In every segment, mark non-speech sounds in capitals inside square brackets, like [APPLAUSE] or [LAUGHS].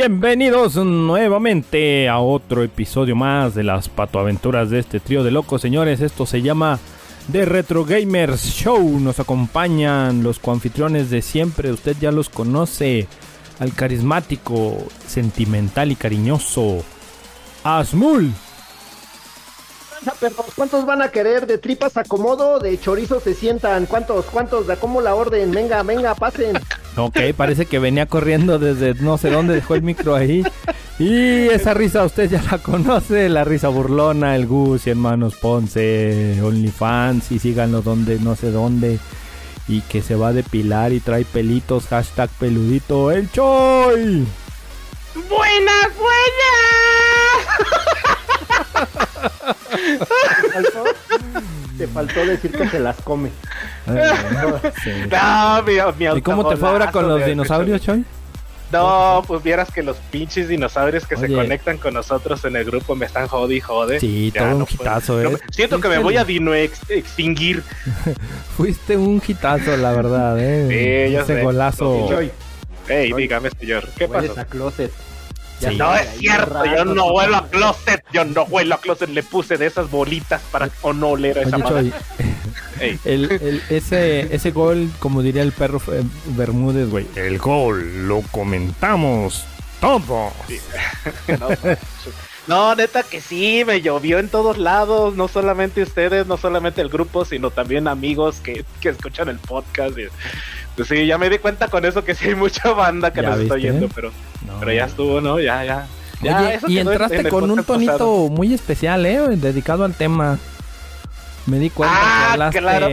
Bienvenidos nuevamente a otro episodio más de las patoaventuras de este trío de locos, señores. Esto se llama The Retro Gamers Show. Nos acompañan los coanfitriones de siempre. Usted ya los conoce. Al carismático, sentimental y cariñoso Asmul. ¿Cuántos van a querer? ¿De tripas acomodo? ¿De chorizo se sientan? ¿Cuántos? ¿Cuántos? ¿De cómo la orden? Venga, venga, pasen. Ok, parece que venía corriendo desde no sé dónde dejó el micro ahí. Y esa risa usted ya la conoce, la risa burlona, el Gus y hermanos Ponce, OnlyFans y síganlo donde no sé dónde. Y que se va a depilar y trae pelitos, hashtag peludito, el Choy. ¡Buenas, buenas! Te faltó decir que se las come. no, [LAUGHS] mi, ¿Y cómo te fue ahora con los dinosaurios, Choy? No, pues vieras que los pinches dinosaurios que se conectan con nosotros en el grupo me están jode y jode. Sí, todo un hitazo, eh. siento que me voy a dino extinguir. [LAUGHS] Fuiste un hitazo, la verdad, eh. Sí, Ese golazo. Ey, dígame, señor, ¿qué pasó? a closet. No es cierto, yo no huelo a closet, yo no huelo a closet, le puse de esas bolitas para o no oler a esa madre. [LAUGHS] El, el, ese, ese gol, como diría el perro eh, Bermúdez, güey. El gol lo comentamos todos. [LAUGHS] no, neta que sí, me llovió en todos lados. No solamente ustedes, no solamente el grupo, sino también amigos que, que escuchan el podcast. pues sí, ya me di cuenta con eso que sí hay mucha banda que nos está oyendo, pero, pero ya estuvo, ¿no? Ya, ya. Oye, y entraste con un tonito muy especial, ¿eh? Dedicado al tema. Me di cuenta que Ah, hablaste claro.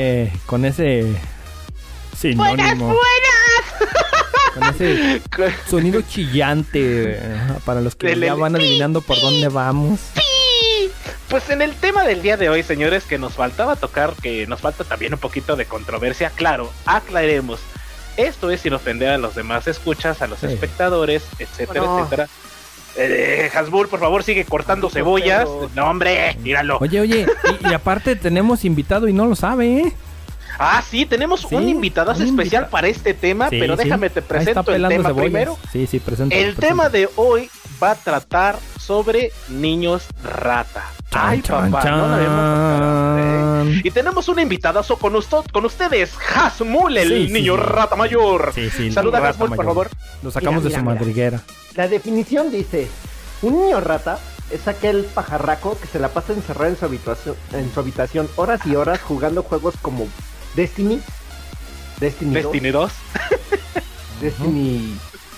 con ese sinónimo. Con ese [LAUGHS] sonido chillante. Para los que ya van adivinando por dónde vamos. Pues en el tema del día de hoy, señores, que nos faltaba tocar, que nos falta también un poquito de controversia, claro, aclaremos. Esto es sin ofender a los demás escuchas, a los Sí. espectadores, etcétera, etcétera. Eh, Hasbul, por favor, sigue cortando cebollas. pero- No, hombre, míralo. Oye, oye, y, y aparte tenemos invitado y no lo sabe, ¿eh? Ah, sí, tenemos Sí, un invitado un especial invita- para este tema, Sí, pero sí. déjame te presento el tema cebollas. primero. Sí, sí, presenta. El tema de hoy va a tratar sobre niños rata. Ay, papá, no habíamos tocado, ¿eh? Y tenemos un invitadazo con, usted, con ustedes, Hasmul, el Sí, niño sí. rata mayor. Sí, sí, Saluda a Hasmul, por favor. Lo sacamos Mira, de su mira, mira. madriguera. La definición dice: Un niño rata es aquel pajarraco que se la pasa encerrado en su habitación, en su habitación horas y horas jugando juegos como Destiny, Destiny, 2, Destiny 2, Destiny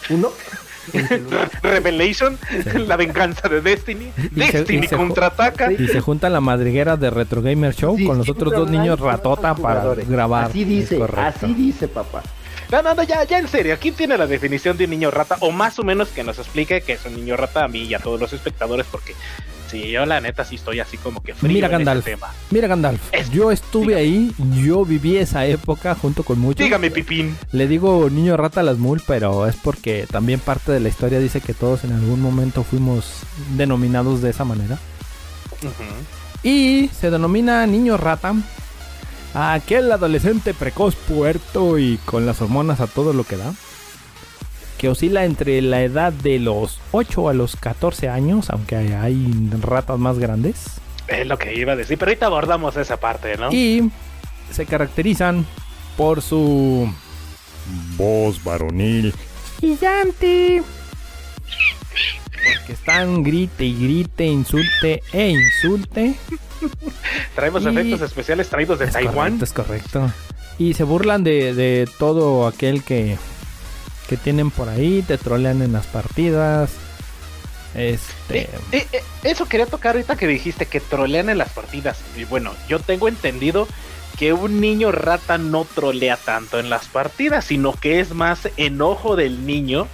1. [LAUGHS] Revelation, la venganza de Destiny, Y Destiny y se- contraataca. Y se junta la madriguera de Retro Gamer Show Sí, con los sí, otros dos niños ratota para grabar. Así dice, así dice, papá. No, no, no, ya, ya en serio, ¿quién tiene la definición de un niño rata? O más o menos que nos explique que es un niño rata a mí y a todos los espectadores, porque sí, yo la neta sí estoy así como que frío Mira, en ese Gandalf. tema. Mira, Gandalf, Es- yo estuve dígame. ahí, yo viví esa época junto con muchos. Dígame, Pipín. Le digo niño rata a las mul, pero es porque también parte de la historia dice que todos en algún momento fuimos denominados de esa manera. Y se denomina niño rata a aquel adolescente precoz, puerto y con las hormonas a todo lo que da. Que oscila entre la edad de los 8 a los 14 años, aunque hay- hay ratas más grandes. Es lo que iba a decir, pero ahorita abordamos esa parte, ¿no? Y se caracterizan por su voz varonil gigante. Porque están grite y grite, insulte e insulte. [LAUGHS] Traemos y- efectos especiales traídos de Es Taiwán. correcto, es correcto. Y se burlan de, de todo aquel que, que tienen por ahí, te trolean en las partidas. Este. Eh, eh, eh, eso quería tocar ahorita que dijiste que trolean en las partidas. Y bueno, yo tengo entendido que un niño rata no trolea tanto en las partidas, sino que es más enojo del niño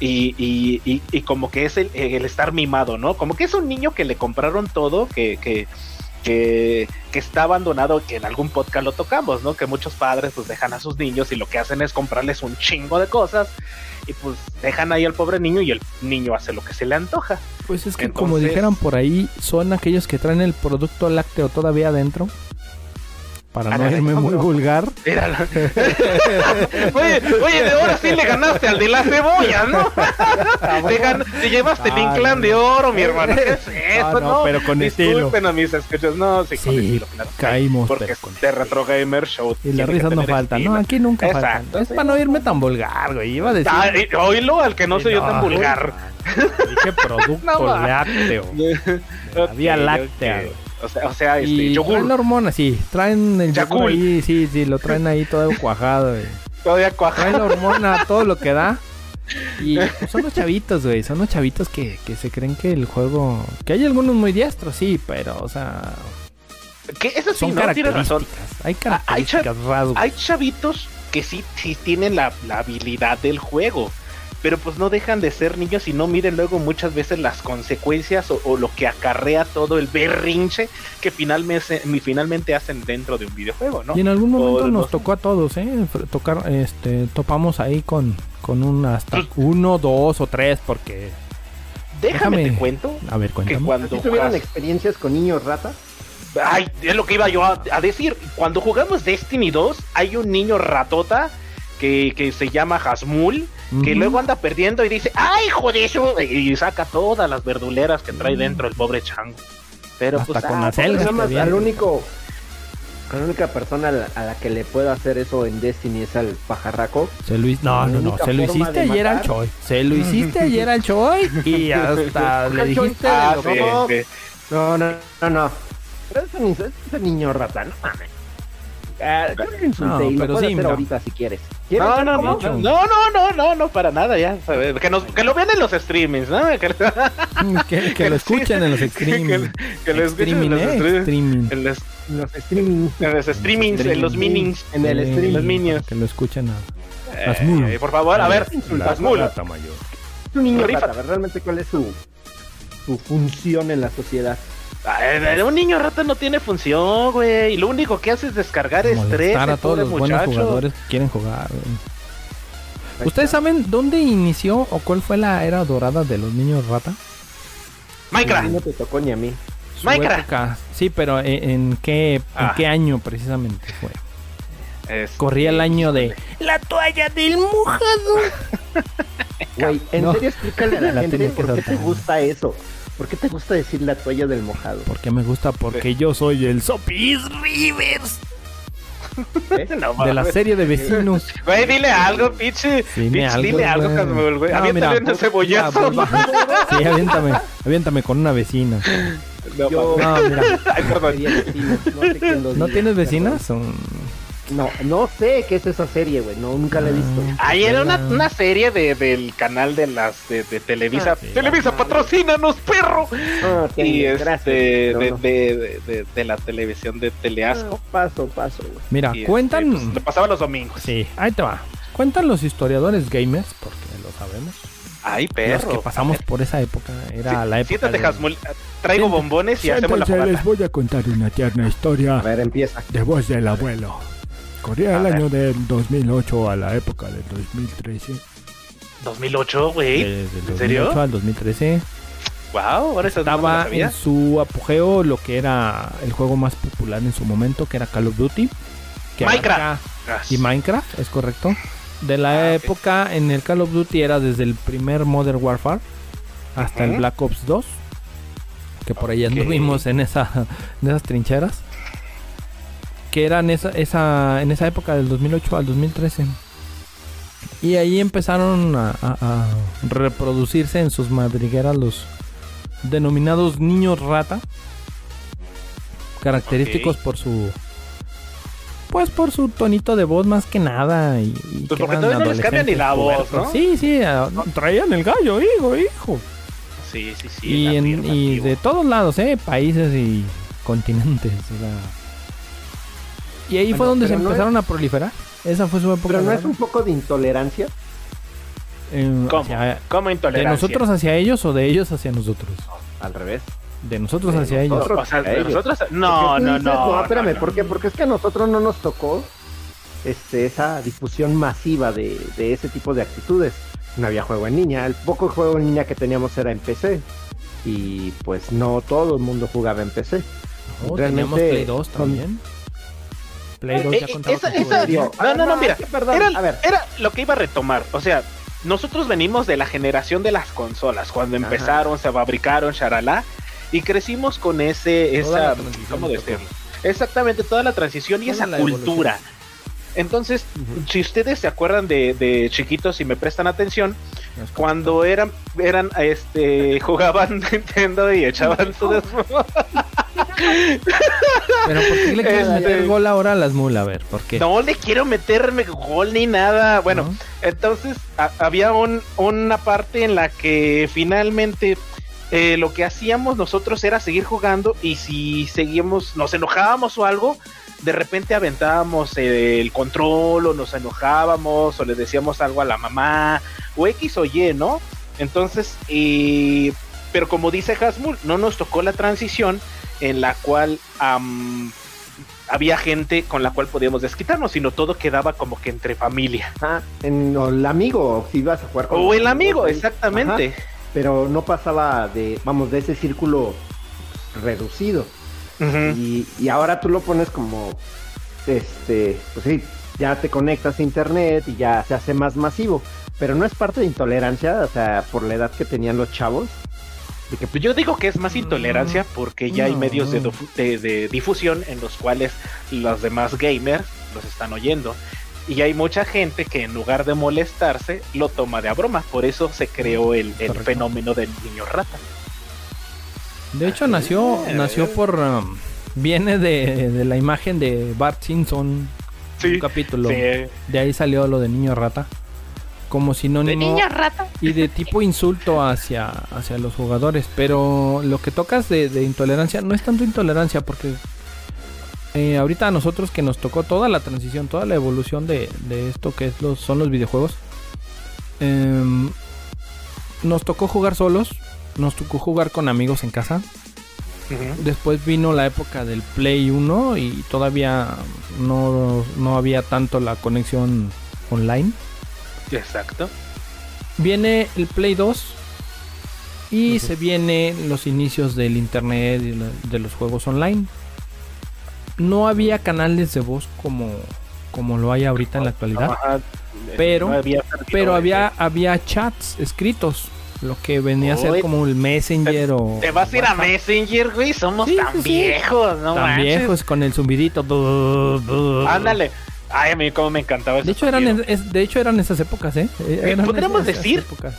y, y- y- y como que es el, el estar mimado, ¿no? Como que es un niño que le compraron todo, que, que, que, que está abandonado, que en algún podcast lo tocamos, ¿no? Que muchos padres pues dejan a sus niños y lo que hacen es comprarles un chingo de cosas y pues dejan ahí al pobre niño y el niño hace lo que se le antoja. Pues es que como dijeran por ahí, son aquellos que traen el producto lácteo todavía adentro. Para no Ándale, irme muy vulgar. [LAUGHS] Oye, oye, de ahora sí le ganaste al de la cebolla, ¿no? te, gan- te llevaste el Ah, inclán no. de oro, mi hermano. ¿Qué es [LAUGHS] eso, Ah, no, pero con estilo. Disculpen a mis escuchas. No, sí, con Sí, estilo, claro. caímos, Porque es con de Retro Gamer Show. Y las que risas no faltan. estilo. No, aquí nunca Exacto, faltan. Es sí. para no irme tan vulgar, güey. Iba a decir. Ah, y- oílo al que no soy yo tan No, vulgar. Dije [LAUGHS] producto No, lácteo. Ok, vía láctea, ok. O sea, o sea este, Y yogur. traen la hormona, sí. Traen el yogur ahí, sí, sí, lo traen ahí todo cuajado, güey. Todavía Traen cuajado. la hormona, todo lo que da. [LAUGHS] Y pues, son los chavitos, güey. Son los chavitos que, que se creen que el juego. Que hay algunos muy diestros, sí, pero, o sea. Que eso sí, Son no, tienes razón. características. Hay Ah, hay cha- características, rasgos. Hay chavitos que sí, sí tienen la, la habilidad del juego. Pero pues no dejan de ser niños y no miden luego muchas veces las consecuencias o, o lo que acarrea todo el berrinche que finalmente, finalmente hacen dentro de un videojuego, ¿no? Y en algún momento nos tocó a todos, ¿eh? Tocar, este, topamos ahí con, con un hasta Pues- uno, dos o tres, porque. Déjame, déjame- te cuento A ver, que cuéntame. cuando ¿Sí tuvieron experiencias con niños rata? Ay, es lo que iba yo a, a decir. Cuando jugamos Destiny 2, hay un niño ratota que, que se llama Hasmul, que luego anda perdiendo y dice, ¡ay, hijo de eso! Y saca todas las verduleras que trae dentro el pobre chango. Pero Hasta pues, con ah, bien. al único, la única persona a la, a la que le puedo hacer eso en Destiny es al pajarraco. Se lo, no, La no, no, se lo hiciste ayer al Choi. Se lo hiciste ayer al Choi [LAUGHS] y hasta le dijiste ah. No, no, no, no. Pero es un, es un niño rata, no mames. Ah, No, y lo sí, hacer mira. ahorita si quieres. ¿Quieres No, no, no, no, no, no, no, no, no, para nada, ya. sabes, Que, nos, que lo vean en los streamings, ¿no? Que, que, que [LAUGHS] lo escuchen en los que, streaming. que lo escuchen en los ¿eh? streamings. Streaming. En los, Los streaming. en los streamings, en los minings. En el Sí, stream. los minions. Que lo escuchen a... Eh, Hasmul. por favor, a ver, La Hasmul. rata mayor. Es un niño Rifa. rata, a ver realmente cuál es su, su función en la sociedad. Ay, un niño rata no tiene función, güey. Y lo único que hace es descargar estrés. Molestar a el todos los buenos jugadores que quieren jugar. güey. ¿Ustedes saben dónde inició o cuál fue la era dorada de los niños rata? A Minecraft. No te tocó ni a mí. Su Minecraft. época. Sí, pero ¿en, en qué, en Ah. qué año precisamente fue? Este, Corría el año de la toalla del mojado. Güey, en No. serio explícale a la, La gente por qué te gusta eso. ¿Por qué te gusta decir la toalla del mojado? ¿Por qué me gusta? Porque yo soy el Sopis Rivers ¿Eh? [LAUGHS] No, de la serie de vecinos. Güey, dile algo, pinche. Algo, dile algo, güey. Hasmul, güey. No, Aviéntale mira, un cebollazo. ya, pues, Sí, aviéntame, aviéntame con una vecina. No, Yo-. No, mira, Ay, perdón. No sé ¿no tienes vecinas? Son- No, no sé qué es esa serie, güey. No, nunca la he visto. Ah. Ahí era una, una serie de, del canal de las de, de Televisa. Ah, sí, Televisa, la- patrocínanos, perro. Ah, Y este, gracias, de, no. de, de, de- de la televisión de Teleasco. Ah, paso, paso, güey. Mira, Y, este, cuentan. pues, lo pasaba los domingos. Sí, ahí te va. Cuentan los historiadores gamers, porque lo sabemos. Ay, Los perro. que pasamos por esa época. Era Sí, la época. Siéntate, de- Hasmul. Traigo Siéntate. bombones y hacemos la Entonces les fogata. voy a contar una tierna A historia ver, empieza. de voz del abuelo. Corría el año del 2008 a la época del 2013. 2008, güey. ¿En serio? 2008 al 2013. Wow, ahora no Estaba en su apogeo lo que era el juego más popular en su momento, que era Call of Duty. que Minecraft. Y Minecraft, es correcto. De la Ah, época en el Call of Duty era desde el primer Modern Warfare hasta el. Black Ops 2. Que por ahí Ok. anduvimos en, esa, [LAUGHS] en esas trincheras. Que eran esa, esa, en esa época del 2008 al 2013. Y ahí empezaron a, a- a reproducirse en sus madrigueras los denominados niños rata. Característicos por su. Pues por su tonito de voz más que nada. Y, y Pues que porque todavía no les cambian ni la voz, ¿no? Sí, sí, traían el gallo, hijo, hijo. Sí, sí, sí. y, en- y de todos lados, ¿eh? Países y continentes. o sea. Y ahí fue donde se no empezaron a proliferar. Esa fue su época. Pero no es un poco de intolerancia. Eh, ¿Cómo? hacia- ¿Cómo ¿De intolerancia? nosotros hacia ellos o de ellos hacia nosotros? Al revés. De nosotros De hacia ellos. nosotros. O sea, a ellos. nosotros. Porque No, no, dices, no. espérame, no, ¿por qué? Porque es que a nosotros no nos tocó este, esa difusión masiva de, de ese tipo de actitudes. No había juego en línea. El poco juego en línea que teníamos era en PC. Y pues no todo el mundo jugaba en PC. No, realmente teníamos Play 2 son- también. Play 2 Eh, ya eh, contaba esa- con esa- juego. No, no, no, mira, perdón, Era, a ver. era lo que iba a retomar. O sea, nosotros venimos de la generación de las consolas, cuando Ajá. empezaron, se fabricaron, charalá, y crecimos con ese, esa. Exactamente, toda la transición y esa cultura. evolución. Entonces, si ustedes se acuerdan de, de chiquitos y me prestan atención, cuando eran, eran, este, [LAUGHS] jugaban Nintendo y echaban su [LAUGHS] Pero ¿por qué le quieres Este- meter gol ahora a las mulas? A ver, ¿por qué? No le quiero meterme gol ni nada. Bueno, ¿No? Entonces a- había un, una parte en la que finalmente eh, lo que hacíamos nosotros era seguir jugando y si seguíamos, nos enojábamos o algo, de repente aventábamos eh, el control o nos enojábamos o le decíamos algo a la mamá o X o Y, ¿no? Entonces, eh, pero como dice Hasmul, no nos tocó la transición en la cual am, había gente con la cual podíamos desquitarnos, sino todo quedaba como que entre familia. Ah, en, o el amigo, si ibas a jugar con O el amigo, ahí. exactamente. Ajá, pero no pasaba de, vamos, de ese círculo reducido. Y, y ahora tú lo pones como, este, pues sí, ya te conectas a internet y ya se hace más masivo. Pero no es parte de intolerancia, o sea, por la edad que tenían los chavos. De que, Yo digo que es más intolerancia porque ya hay medios de, de- de difusión en los cuales los demás gamers los están oyendo. Y hay mucha gente que en lugar de molestarse lo toma de a broma. Por eso se creó el, el fenómeno del niño rata. De hecho, nació, nació por. um, viene de, de la imagen de Bart Simpson. Un capítulo. sí. De ahí salió lo de niño rata. Como sinónimo. rata. y de tipo insulto hacia, hacia los jugadores. Pero lo que tocas de, de intolerancia no es tanto intolerancia porque eh, ahorita a nosotros que nos tocó toda la transición, toda la evolución de, de esto que es los, son los videojuegos, em, nos tocó jugar solos, nos tocó jugar con amigos en casa. Después vino la época del Play 1 y todavía no, no había tanto la conexión online. Exacto. Viene el Play 2 y se vienen los inicios del internet y de los juegos online. No había canales de voz como, como lo hay ahorita en la actualidad, Ajá. Pero- No había pero había, había chats escritos, lo que venía a ser como el Messenger o... Te vas a ir a. Messenger, güey. Somos Sí, tan sí. viejos, no Tan manches. viejos con el zumbidito. Ándale. Ay, a mí cómo me encantaba eso. De hecho, eran, es- de hecho eran esas épocas, ¿eh? Eran ¿podríamos esas decir? épocas.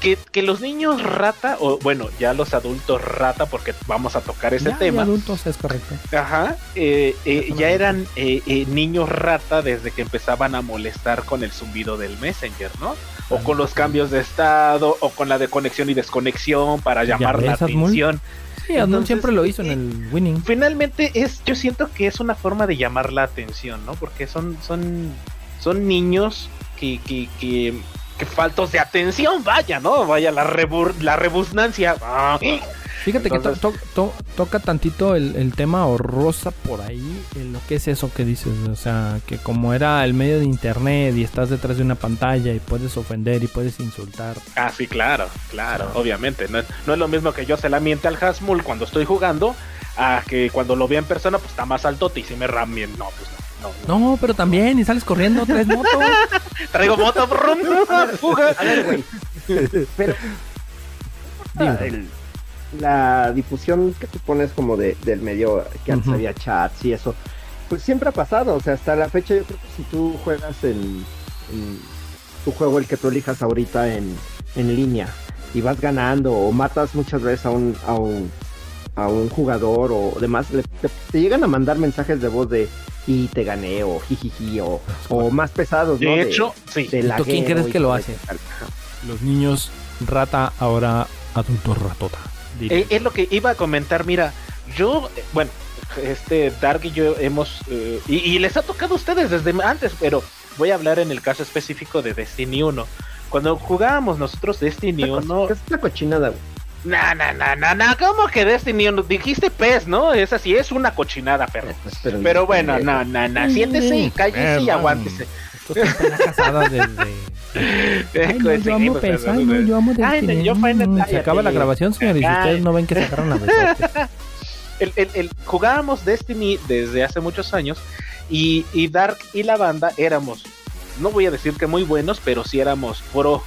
que, que los niños rata, o bueno, ya los adultos rata, porque vamos a tocar ese Ya, tema. adultos, es correcto. Ajá, eh, eh, ya eran eh, eh, niños rata desde que empezaban a molestar con el zumbido del Messenger, ¿no? O con los cambios de estado, o con la de conexión y desconexión para Ya llamar la Asmul. Sí, Entonces, siempre lo hizo en el Winning. Finalmente es, yo siento que es una forma de llamar la atención, ¿no? Porque son, son, son niños que, que, que, que faltos de atención, vaya, ¿no? Vaya la rebur, la rebusnancia. Ah, Fíjate que to- Entonces- to- to- toca tantito el, el tema o rosa por ahí, en lo que es eso que dices, o sea, que como era el medio de internet y estás detrás de una pantalla y puedes ofender y puedes insultar. Ah, sí, claro, claro, Ah. obviamente. No, es- no es lo mismo que yo se la miente al Hasmul cuando estoy jugando, a que cuando lo vea en persona, pues está más altote y si me ramien. No, pues no, no, no. No, pero también, y sales corriendo, traes moto. [LAUGHS] Traigo moto, brum, fuga. [LAUGHS] A ver, güey. [LAUGHS] Pero Dime. el- la difusión que tú pones como de, del medio, que antes Ujú. había chats y eso, pues siempre ha pasado. O sea, hasta la fecha yo creo que si tú juegas en, en tu juego, el que tú elijas ahorita en, en línea, y vas ganando o matas muchas veces a un, a un, a un jugador o demás, le- te, te llegan a mandar mensajes de voz de y te gané o jijiji o, o más pesados, ¿no? De hecho, sí. de ¿Y tú quién crees que lo hace? Los niños rata, ahora adultos ratota. Eh, es lo que iba a comentar, mira, yo, eh, bueno, este Dark y yo hemos, eh, y, y les ha tocado a ustedes desde antes, pero voy a hablar en el caso específico de Destiny 1. Cuando jugábamos nosotros Destiny 1, Es una cochinada, güey. No, no, no, no, no, ¿cómo que Destiny? Dijiste pez, ¿no? Es así, es una cochinada, perro. Pero, Pero bueno, no, no, no, siéntese y cállese y aguántese. Tú estás casada desde... Ay, no, yo amo PES, ay, no, yo amo Ay, no, Destiny. yo Final- Se acaba la grabación, señores, y ustedes no ven que se agarran a besotes. [LAUGHS] el, el- el- jugábamos Destiny desde hace muchos años y, y Dark y la banda éramos, no voy a decir que muy buenos, pero sí éramos pro,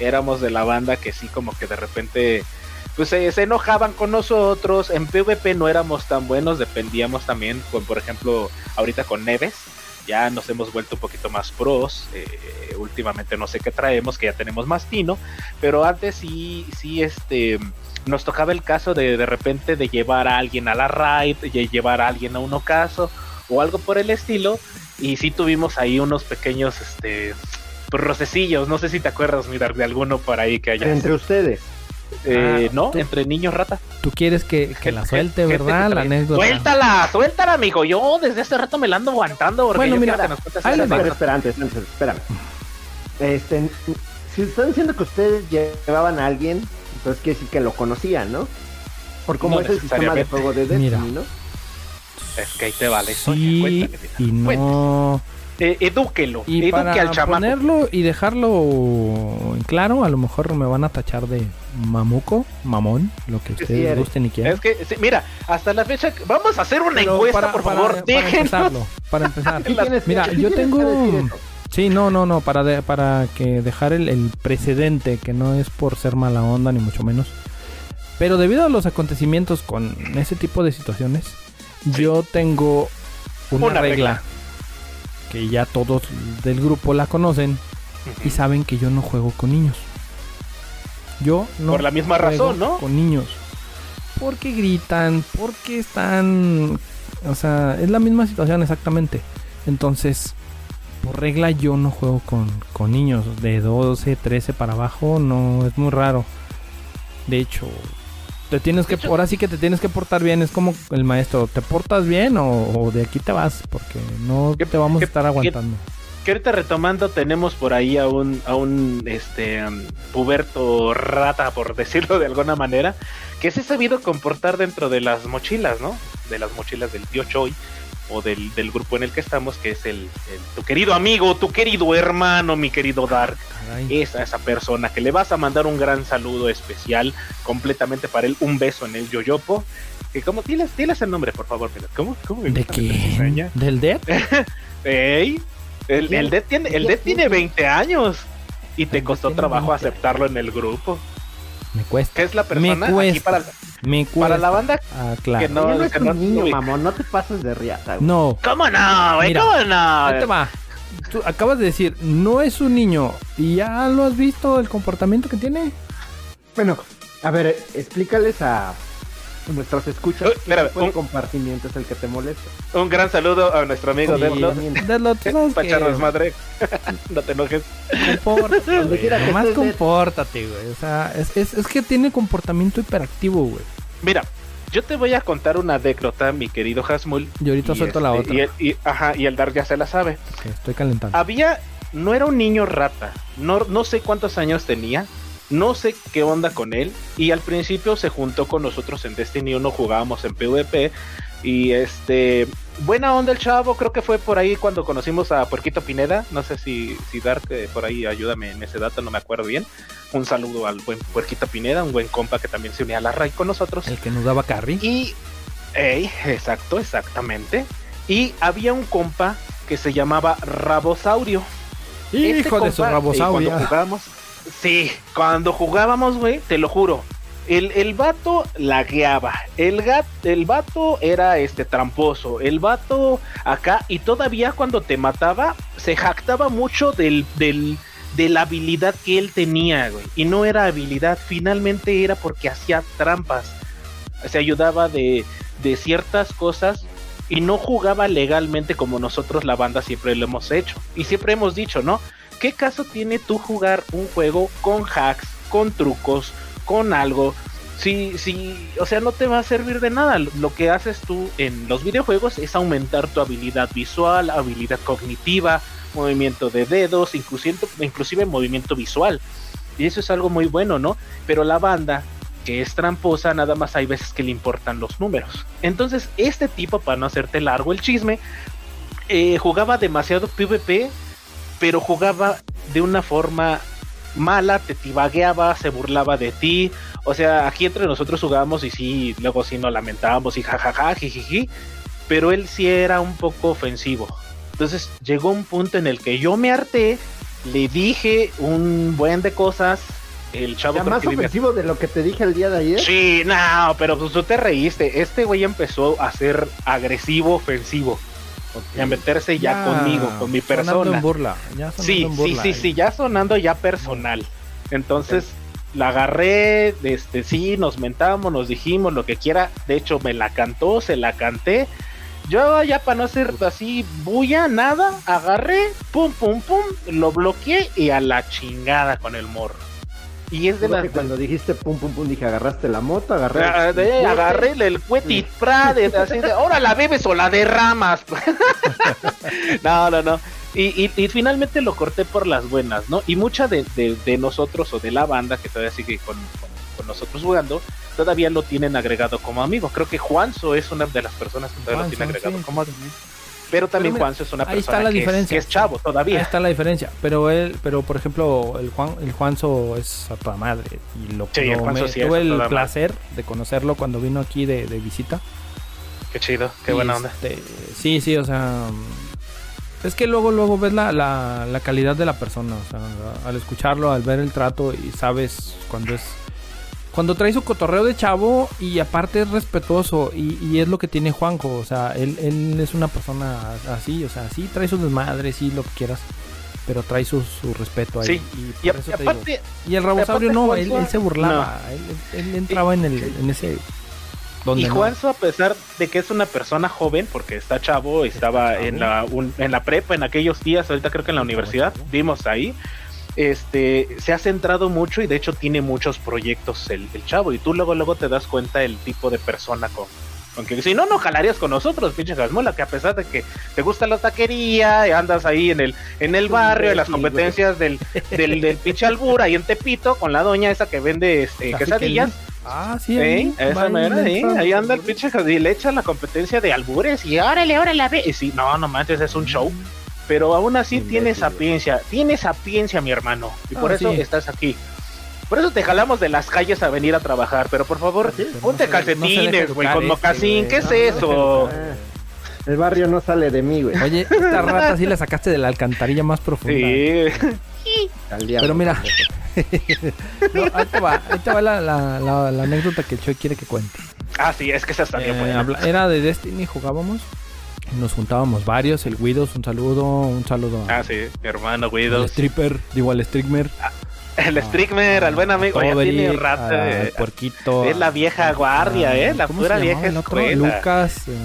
éramos de la banda que sí como que de repente pues se, se enojaban con nosotros, en PvP no éramos tan buenos, dependíamos también con por ejemplo ahorita con Neves. Ya nos hemos vuelto un poquito más pros. eh, últimamente no sé qué traemos, que ya tenemos más tino. Pero antes sí, sí, este, nos tocaba el caso de de repente de llevar a alguien a la raid, de llevar a alguien a un ocaso o algo por el estilo. Y sí tuvimos ahí unos pequeños este procecillos, no sé si te acuerdas, Midar, de alguno por ahí que haya. Entre ustedes. Eh, Ah, ¿No? tú- Entre niños rata. Tú quieres que, que la suelte, ¿verdad? La anécdota. Suéltala, suéltala, amigo. Yo desde hace rato me la ando aguantando. Porque Bueno, mira, que nos ahí les. Espera, anécdota. espera, antes, antes, espérame. Este, si están diciendo que ustedes llevaban a alguien, entonces quiere decir que lo conocían, ¿no? Por cómo No es el sistema de juego de Destiny, Mira. ¿no? Es que ahí te vale. Sí, Cuéntame, y no... Eh, edúquelo. Y eduque para al chamaco. ponerlo y dejarlo en claro, a lo mejor me van a tachar de mamuco, mamón, lo que Sí, ustedes eres. gusten y quieran. Es que, sí, mira, hasta la fecha, vamos a hacer una Pero encuesta, para- por para- favor. para déjenos. empezarlo, para empezar. [LAUGHS] Sí Mira, sí yo tengo... Sí, no, no, no, para, de- para que dejar el, el precedente, que no es por ser mala onda, ni mucho menos. Pero debido a los acontecimientos con ese tipo de situaciones, yo tengo una, Una regla, regla. Que ya todos del grupo la conocen y saben que yo no juego con niños. Yo no Por la misma juego razón, ¿no? Con niños. Porque gritan, porque están... O sea, es la misma situación exactamente. Entonces, por regla yo no juego con, con niños. De 12, 13 para abajo, no, es muy raro. De hecho, te tienes que... Hecho- ahora sí que te tienes que portar bien. Es como el maestro, ¿te portas bien o, o de aquí te vas? Porque no ¿Qué- te vamos a estar aguantando. Que ahorita retomando, tenemos por ahí a un, a un este, um, puberto rata, por [LAUGHS] decirlo de alguna manera, que se ha sabido comportar dentro de las mochilas, ¿no? De las mochilas del tío Choi o del, del grupo en el que estamos, que es el, el- tu querido amigo, tu querido hermano, mi querido Dark. Caray. es a esa persona que le vas a mandar un gran saludo especial completamente para él, un beso en el yoyopo. Que como tienes, tienes el nombre, por favor, mira. ¿Cómo? ¿Cómo ¿De qué? enseña? ¿Del Dead? [LAUGHS] Ey, el, el Dead tiene, el Dead tiene 20 años y te costó trabajo 20 aceptarlo en el grupo. Me cuesta. Que es la persona aquí cuesta. para, Me cuesta. para la banda Ah, claro. que no- Ella no es que un no niño, mamón, no te pases de riata, güey. No, ¿Cómo no, güey? Mira, ¿Cómo no? ahí te va. Tú acabas de decir, no es un niño. ¿Y ya lo has visto el comportamiento que tiene? Bueno, a ver, explícales a nuestros escuchas de un- compartimiento es el que te molesta. Un gran saludo a nuestro amigo Para que- echarnos madre. [LAUGHS] no te enojes. Compórtate, güey. Nomás compórtate, güey. O sea, es, es, es que tiene comportamiento hiperactivo, güey. Mira, yo te voy a contar una anécdota, mi querido Hasmul. Y ahorita suelto la otra. Y el, y- ajá, y el Dark ya se la sabe. Estoy calentando. Había, no era un niño rata, no, no sé cuántos años tenía, no sé qué onda con él, y al principio se juntó con nosotros en Destiny 1, jugábamos en PvP, y este, buena onda el chavo, creo que fue por ahí cuando conocimos a Puerquito Pineda, no sé si, si Dark eh, por ahí ayúdame en ese dato, no me acuerdo bien, un saludo al buen Puerquito Pineda, un buen compa que también se unía a la RAI con nosotros. El que nos daba carry. Y, ey, exacto, exactamente. Y había un compa que se llamaba Rabosaurio. Este Hijo de su compa, eh. Cuando jugábamos, sí, cuando jugábamos, güey, te lo juro. El, el vato lagueaba. El, gat, el vato era este tramposo. El vato acá. Y todavía cuando te mataba, se jactaba mucho del, del, de la habilidad que él tenía, güey. Y no era habilidad, finalmente era porque hacía trampas. Se ayudaba de, de ciertas cosas y no jugaba legalmente como nosotros la banda siempre lo hemos hecho. Y siempre hemos dicho, ¿no? ¿Qué caso tiene tú jugar un juego con hacks, con trucos, con algo? Si, si, o sea, no te va a servir de nada. Lo que haces tú en los videojuegos es aumentar tu habilidad visual, habilidad cognitiva, movimiento de dedos, inclusive, inclusive movimiento visual. Y eso es algo muy bueno, ¿no? Pero la banda que es tramposa, nada más hay veces que le importan los números. Entonces, este tipo, para no hacerte largo el chisme, eh, jugaba demasiado PvP, pero jugaba de una forma mala, te tibagueaba, se burlaba de ti. O sea, aquí entre nosotros jugábamos y sí, luego sí nos lamentábamos y jajaja, jijiji, pero él sí era un poco ofensivo. Entonces llegó un punto en el que yo me harté, le dije un buen de cosas. El chavo más ofensivo de lo que te dije el día de ayer. Sí, no, pero pues tú te reíste. Este güey empezó a ser agresivo, ofensivo. Y a meterse ya, conmigo, con mi sonando persona. en burla. Ya sonando Sí, en sí, burla, sí, eh. sí, ya sonando ya personal. Entonces la agarré, este, sí, nos mentamos, nos dijimos lo que quiera. De hecho, me la cantó, se la canté. Yo ya para no ser así bulla, nada, agarré, pum, pum, pum, lo bloqueé y a la chingada con el morro. Y es de las cuando dijiste pum pum pum dije agarraste la moto, agarré. Ah, de- agarré el Petit Prade, así de, ahora la bebes o la derramas. [LAUGHS] no, no, no. Y, y- y finalmente lo corté por las buenas, ¿no? Y mucha de, de- de nosotros o de la banda que todavía sigue con, con- con nosotros jugando, todavía lo tienen agregado como amigo. Creo que Juanzo es una de las personas que todavía lo tiene agregado sí. como amigo. Pero también mira, Juanzo es una ahí persona está la que, es- diferencia. que es chavo Ahí todavía. está la diferencia. Pero él, pero por ejemplo, el Juan, el Juanzo es a toda madre. Y lo, Sí, el lo- me- sí tuve el madre. placer de conocerlo cuando vino aquí de, de visita. Qué chido, qué Y, buena onda. este, sí, sí, o sea. Es que luego, luego ves la, la, la calidad de la persona. O sea, al escucharlo, al ver el trato y sabes cuando es. Cuando trae su cotorreo de chavo y aparte es respetuoso y, y es lo que tiene Juanjo. O sea, él, él es una persona así, o sea, sí trae sus desmadres, sí, lo que quieras. Pero trae su, su respeto ahí. Sí, y, Y, por a- eso y te digo. aparte, Y el Rabosaurio no, él, se burlaba. Él, él- él entraba en, el, en ese. Donde y no. Juanzo, a pesar de que es una persona joven, porque está chavo, estaba chavo. en la un- en la prepa en aquellos días, ahorita creo que en la universidad, vimos ahí, este, se ha centrado mucho y de hecho tiene muchos proyectos el, el chavo, y tú luego luego te das cuenta el tipo de persona con, con que si no, no jalarías con nosotros, pinche Jasmola, que a pesar de que te gusta la taquería, y andas ahí en el, en el barrio, en las competencias del, del, del pinche albur, ahí en Tepito, con la doña esa que vende este, quesadillas, Ah, sí, Sí, ahí, esa y anda el pinche Javi, le echa la competencia de albures y órale, órale, a ver. Y sí, no, no manches, es un show. Pero aún así Imbécil, tiene güey. sapiencia, tiene sapiencia, mi hermano. Y por Ah, eso sí. estás aquí. Por eso te jalamos de las calles a venir a trabajar. Pero por favor, ¿Sí? Pero ponte no calcetines, güey, con este, mocasín. ¿Qué es No, eso? el barrio no sale de mí, güey. Oye, esta [LAUGHS] rata sí la sacaste de la alcantarilla más profunda. Sí. Al diablo. Pero mira, [LAUGHS] no, ahí te va, ahí te va la, la- la- la anécdota que el Choy quiere que cuente. Ah, sí, es que esa está bien Eh, buena. era de Destiny, jugábamos. Nos juntábamos varios, el Guidos, un saludo, un saludo a- Ah, sí, mi hermano al Guidos. stripper, digo al streamer. El Strickmer, al buen amigo. Ya tiene rato. al eh, Puerquito. Es la vieja a- guardia, a- ¿eh? La ¿cómo pura vieja el otro? Lucas. eh,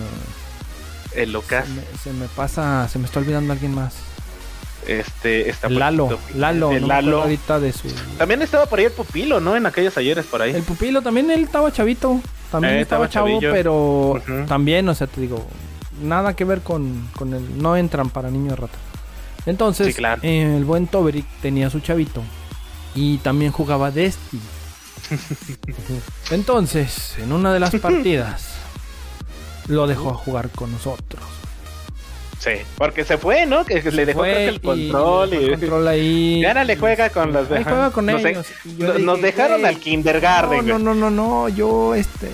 El Lucas. Se me, se me pasa, se me está olvidando alguien más. Este, está Lalo, poquito. Lalo, El no Lalo. ahorita de su. También estaba por ahí el pupilo, ¿no? En aquellos ayeres por ahí. El pupilo también él estaba chavito. También Eh, estaba, estaba chavo, chavillo. pero también, o sea, te digo, nada que ver con, con el. No entran para niño de rata. Entonces, Sí, claro. eh, el buen Toberic tenía su chavito. Y también jugaba Destiny. [LAUGHS] Entonces, en una de las partidas, lo dejó a jugar con nosotros. Sí, porque se fue, ¿no? Que le dejó Fue el control y. el control ahí. Le juega con los Ahí juega con nos, ellos. Y yo nos- le nos dije, dejaron "Güey, al kindergarten, No, no, no, no, no, yo este.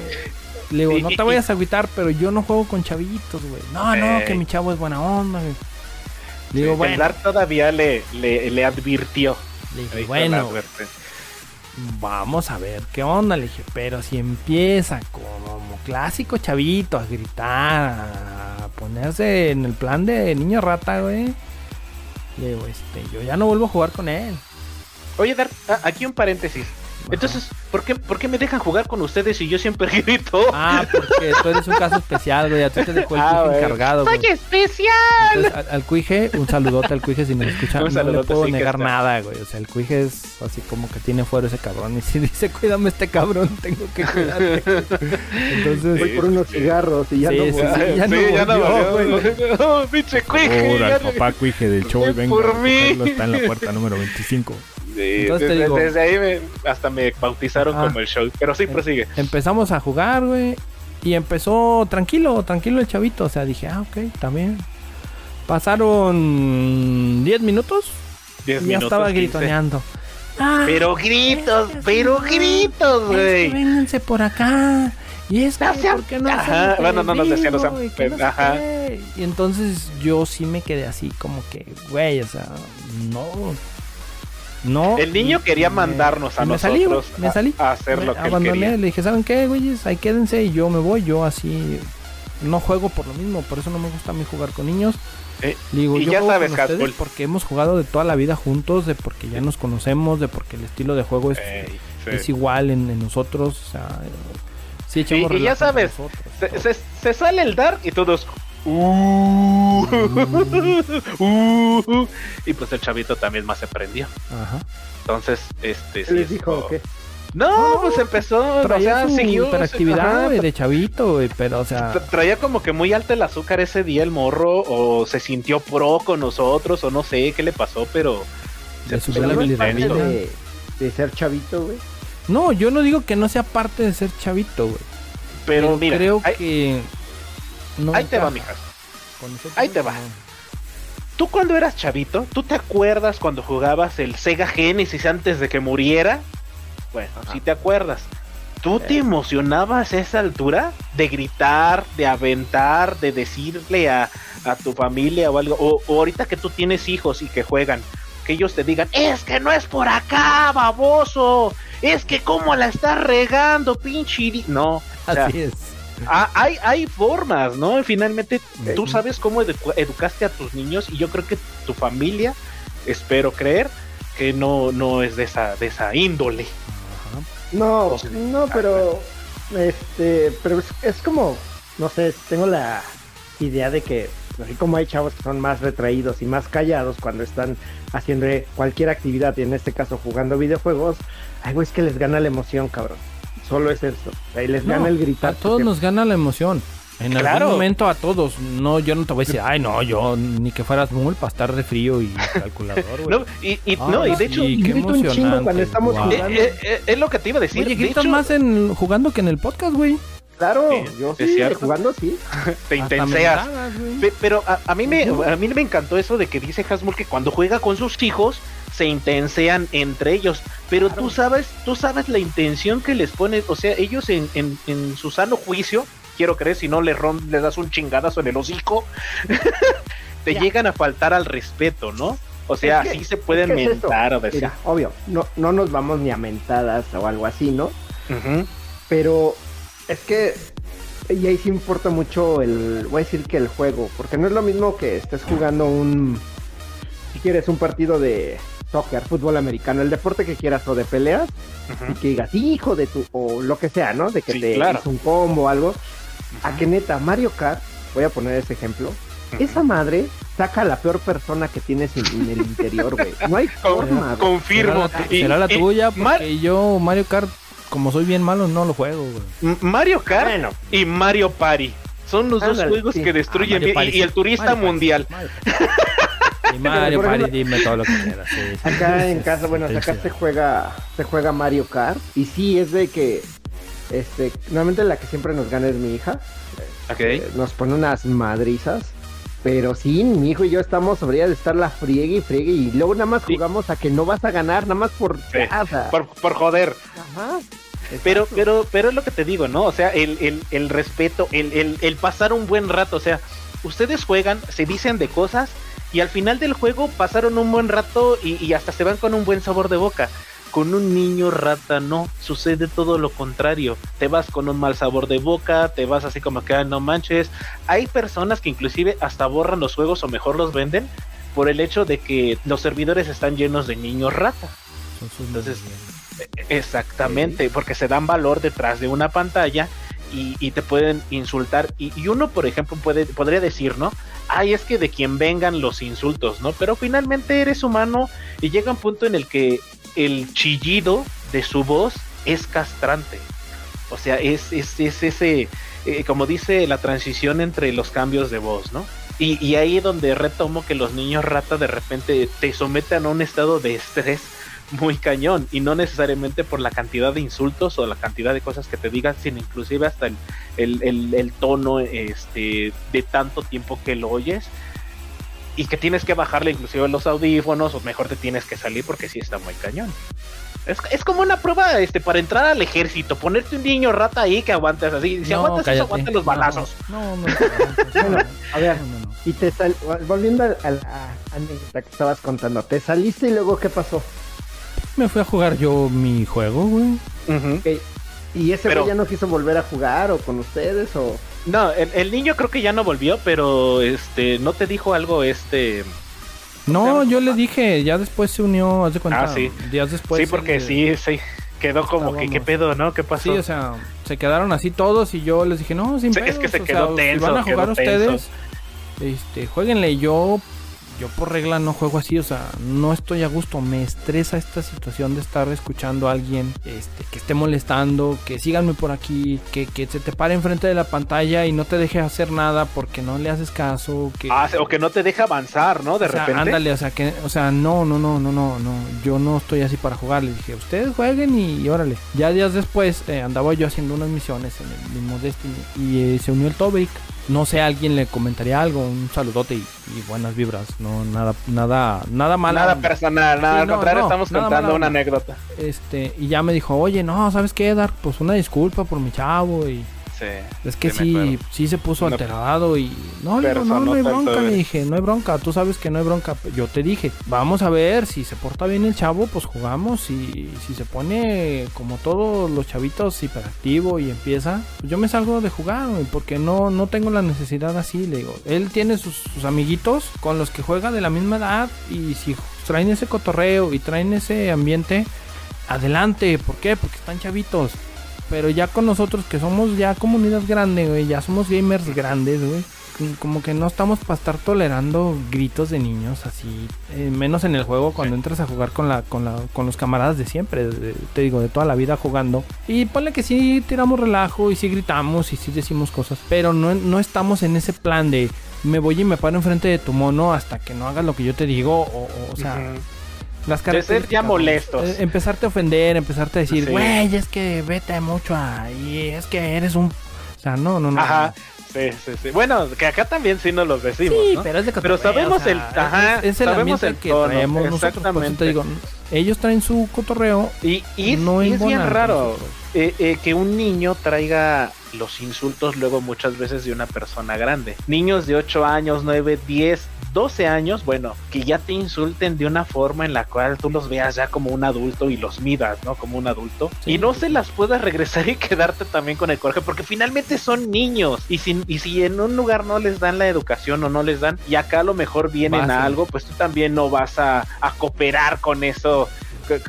Le digo, no te [LAUGHS] vayas a agüitar, pero yo no juego con chavitos, güey. No, no, que mi chavo es buena onda, güey. Le digo, Sí, bueno, todavía le, le, le advirtió. le dije, Le bueno, vamos a ver qué onda. Le dije, pero si empieza como clásico chavito a gritar, a ponerse en el plan de niño rata, güey. Le digo, este, yo ya no vuelvo a jugar con él. Oye, Dar, ah, aquí un paréntesis. Entonces, ¿por qué, ¿por qué me dejan jugar con ustedes si yo siempre [LAUGHS] grito? Ah, porque tú eres un caso especial, güey. A ti te [LAUGHS] dejó el Ah, cuije güey. encargado, güey. especial! Entonces, al, al cuije, un saludote al cuije si nos escucha. Un no le puedo sí, negar nada, güey. O sea, el cuije es así como que tiene fuero ese cabrón. Y si dice, cuídame este cabrón, tengo que cuidarte. Entonces, Voy por unos cigarros y ya Sí, no sí, voy. sí. ya no volvió, güey. [LAUGHS] Oh, pinche cuije. Ahora ya el no- papá cuije del show Ven venga por a mí. está en la puerta número 25. Sí, desde, digo- desde ahí me- hasta me bautizaron Ajá. como el show. Pero sí, prosigue. Empezamos a jugar, güey. Y empezó tranquilo, tranquilo el chavito. O sea, dije, ah, ok, también. Pasaron 10 minutos 10 y ya minutos. estaba 15. gritoneando. Ah, Pero gritos, pero gritos, es que güey. vénganse por acá. Y es que, No ¿por qué no Ajá, bueno, no nos decían, no pen- sé ajá. Y entonces yo sí me quedé así, como que, güey, o sea, no. No. El niño quería mandarnos a me salí, nosotros me a- salí. a hacer Me lo que él abandoné, quería. le dije, ¿saben qué, güeyes? Ahí quédense y yo me voy. Yo así no juego por lo mismo, por eso no me gusta a mí jugar con niños. Eh, Le digo, y yo ya juego sabes, con ustedes porque hemos jugado de toda la vida juntos, de porque ya nos conocemos, de porque el estilo de juego es, Ey, sí. es igual en, en nosotros. O sea, sí Y- ya sabes, nosotros, Se, todo. se- se sale el dar y todos. "Uh, [LAUGHS] uh", y pues el chavito también más se prendió. Ajá. Entonces, este. ¿Qué sí les es dijo como- o qué? No, pues empezó. Traía o sea, su siguió. hiperactividad, de chavito, güey, pero o sea, tra- Traía como que muy alto el azúcar ese día el morro, o se sintió pro con nosotros, o no sé qué le pasó, pero. Se- subió de, de ser chavito, güey. no, yo no digo que no sea parte de ser chavito, güey. Pero mira, creo que no ahí te va, mijas. ahí te va. no. Tú cuando eras chavito, ¿tú te acuerdas cuando jugabas el Sega Genesis antes de que muriera? Bueno, si te acuerdas. ¿Tú te emocionabas a esa altura de gritar, de aventar, de decirle a, a tu familia o algo? O, o ahorita que tú tienes hijos y que juegan, que ellos te digan, es que no es por acá, baboso. Es que cómo la estás regando, pinche... iri-". No, o sea, Así es. Ah, hay, hay formas, ¿no? Finalmente tú sabes cómo edu- educaste a tus niños y yo creo que tu familia, espero creer, que no, no es de esa, de esa índole. Ajá. No, O sea, no, pero este, pero es, es como, no sé, tengo la idea de que así como hay chavos que son más retraídos y más callados cuando están haciendo cualquier actividad y en este caso jugando videojuegos, hay güeyes que les gana la emoción, cabrón. Solo es eso. Ahí les No, gana el gritar. A todos porque- nos gana la emoción. En Claro. algún momento a todos. No, yo no te voy a decir, ay, no, yo ni que fueras mul para estar de frío y [LAUGHS] calculador, güey. No, y, y- Ah, no, y de hecho, sí, y qué grito un chingo cuando estamos guau. eh, jugando. eh, eh, es lo que te iba a decir. Oye, de gritas hecho, más en jugando que en el podcast, güey. Claro, Sí, yo sí, cierto. jugando sí. [LAUGHS] te intenseas. Pero a, a mí me, a mí me encantó eso de que dice Hasmul que cuando juega con sus hijos se intensean entre ellos. Pero tú sabes, tú sabes la intención que les pones, o sea, ellos en, en, en su sano juicio, quiero creer, si no le rom- les das un chingadazo en el hocico, [LAUGHS] te Ya. llegan a faltar al respeto, ¿no? O sea, Es que- sí se pueden es que es esto. mentar o decir. Mira, obvio, no, no nos vamos ni a mentadas o algo así, ¿no? Pero es que y ahí sí importa mucho el, voy a decir que el juego, porque no es lo mismo que estés jugando un, si quieres un partido de soccer, fútbol americano, el deporte que quieras o de peleas, y que digas, hijo de tu, o lo que sea, ¿no? De que Sí, te claro. hizo un combo o algo, a que neta, Mario Kart, voy a poner ese ejemplo, esa madre saca a la peor persona que tienes en, en el interior, güey. No hay [LAUGHS] forma, güey. confirmo. Será la, Y- será la y tuya, Mar- porque yo Mario Kart, como soy bien malo, no lo juego, güey. Mario Kart Bueno, y Mario Party. Son los dos juegos sí. que destruyen Ah, y, y el turista Mario mundial. Mario. [LAUGHS] Y Mario ejemplo- dime todo lo que quieras. sí, sí. Acá en Sí, casa, sí, bueno, sí, acá sí. se juega, se juega Mario Kart. Y sí, es de que, este, normalmente la que siempre nos gana es mi hija. Ok. Eh, nos pone unas madrizas. Pero sí, mi hijo y yo estamos sobre ella de estar la friegue y friegue. Y luego nada más Sí. jugamos a que no vas a ganar, nada más por Sí, casa. Por, por joder. Ajá. Pero, pero, pero es lo que te digo, ¿no? O sea, el, el, el respeto, el, el, el pasar un buen rato. O sea, ustedes juegan, se dicen de cosas y al final del juego pasaron un buen rato y, y hasta se van con un buen sabor de boca. Con un niño rata no, sucede todo lo contrario. Te vas con un mal sabor de boca, te vas así como que "Ay, no manches. Hay personas que inclusive hasta borran los juegos o mejor los venden por el hecho de que los servidores están llenos de niños rata. Entonces, movimientos. Exactamente, porque se dan valor detrás de una pantalla y, y te pueden insultar. Y, y uno, por ejemplo, puede, podría decir, ¿no? Ay, es que de quien vengan los insultos, ¿no? Pero finalmente eres humano y llega un punto en el que el chillido de su voz es castrante. O sea, es, es, es ese, eh, como dice, la transición entre los cambios de voz, ¿no? Y, y ahí donde retomo que los niños rata de repente te someten a un estado de estrés muy cañón y no necesariamente por la cantidad de insultos o la cantidad de cosas que te digan, sino inclusive hasta el, el, el, el tono este, de tanto tiempo que lo oyes y que tienes que bajarle inclusive los audífonos o mejor te tienes que salir porque sí está muy cañón. Es, es como una prueba este para entrar al ejército, ponerte un niño rata ahí que aguantes así. Si No, aguantas cállate. eso, aguanta los No, balazos. No, no. Bueno, a ver, No, no, no. y te sal... volviendo al- a la anécdota que estabas contando, te saliste y luego ¿qué pasó? Me fui a jugar yo mi juego, güey. ¿Y ese Pero- güey ya no quiso volver a jugar o con ustedes o...? No, el, el niño creo que ya no volvió, pero este no te dijo algo este. No, yo le dije, ya después se unió, haz de cuenta. Ah, sí. Días después. sí, porque sí, sí. Quedó como que, ¿qué pedo, no? ¿Qué pasó? Sí, o sea, se quedaron así todos y yo les dije, no, sin Sí, es pedos, que se o quedó sea, tenso, Si van a jugar ustedes, este, jueguenle. Yo, yo por regla no juego así, o sea, no estoy a gusto. Me estresa esta situación de estar escuchando a alguien este, que esté molestando, que síganme por aquí, que, que se te pare enfrente de la pantalla y no te deje hacer nada porque no le haces caso. Que, Ah, o que no te deja avanzar, ¿no? De o sea, repente. ándale, o sea, que, o sea, no, no, no, no, no, no, yo no estoy así para jugar. Les dije, ustedes jueguen y, y órale. Ya días después eh, andaba yo haciendo unas misiones en el mismo Destiny y eh, se unió el Tobic. No sé, alguien le comentaría algo, un saludote y, y buenas vibras. No, nada, nada, nada malo. Nada personal, nada, Sí, al no, contrario, no, estamos contando mala una anécdota. Este, y ya me dijo, oye, no, ¿sabes qué, Dark? Pues una disculpa por mi chavo y Sí. es que Sí, sí, se puso Una alterado y no, no, no hay bronca, le dije, no hay bronca, tú sabes que no hay bronca. Yo te dije, vamos a ver si se porta bien el chavo, pues jugamos y si se pone como todos los chavitos hiperactivo y empieza, pues yo me salgo de jugar, porque no, no tengo la necesidad así, le digo, él tiene sus, sus amiguitos con los que juega de la misma edad y si traen ese cotorreo y traen ese ambiente, adelante, ¿por qué? Porque están chavitos. Pero ya con nosotros que somos ya comunidad grande, güey, ya somos gamers grandes, güey. Como que no estamos para estar tolerando gritos de niños así, eh, menos en el juego cuando entras a jugar con la, con la, con los camaradas de siempre, de- te digo, de toda la vida jugando. Y ponle que sí tiramos relajo y sí gritamos y sí decimos cosas, pero no, no estamos en ese plan de me voy y me paro enfrente de tu mono hasta que no hagas lo que yo te digo, o, o, o sea. Las De ser ya características, molestos. eh, empezarte a ofender, empezarte a decir, Sí. güey, es que vete mucho ahí, es que eres un... O sea, no, no, no. Ajá. Sí, sí, sí. Bueno, que acá también sí nos los decimos, Sí, ¿no? pero es de Pero sabemos o sea, el- ajá, es, es el sabemos el que tono, traemos nosotros. Por eso exactamente. te digo, ellos traen su cotorreo. Y, y no y es bien raro nosotros. Eh, eh, que un niño traiga los insultos luego muchas veces de una persona grande. Niños de 8 años, 9, 10, 12 años, bueno, que ya te insulten de una forma en la cual tú los veas ya como un adulto y los midas, ¿no? Como un adulto. Sí, y no se las puedas regresar y [LAUGHS] quedarte también con el coraje, porque finalmente son niños. Y si, y si en un lugar no les dan la educación o no les dan, y acá a lo mejor vienen a algo, pues tú también no vas a, a cooperar con eso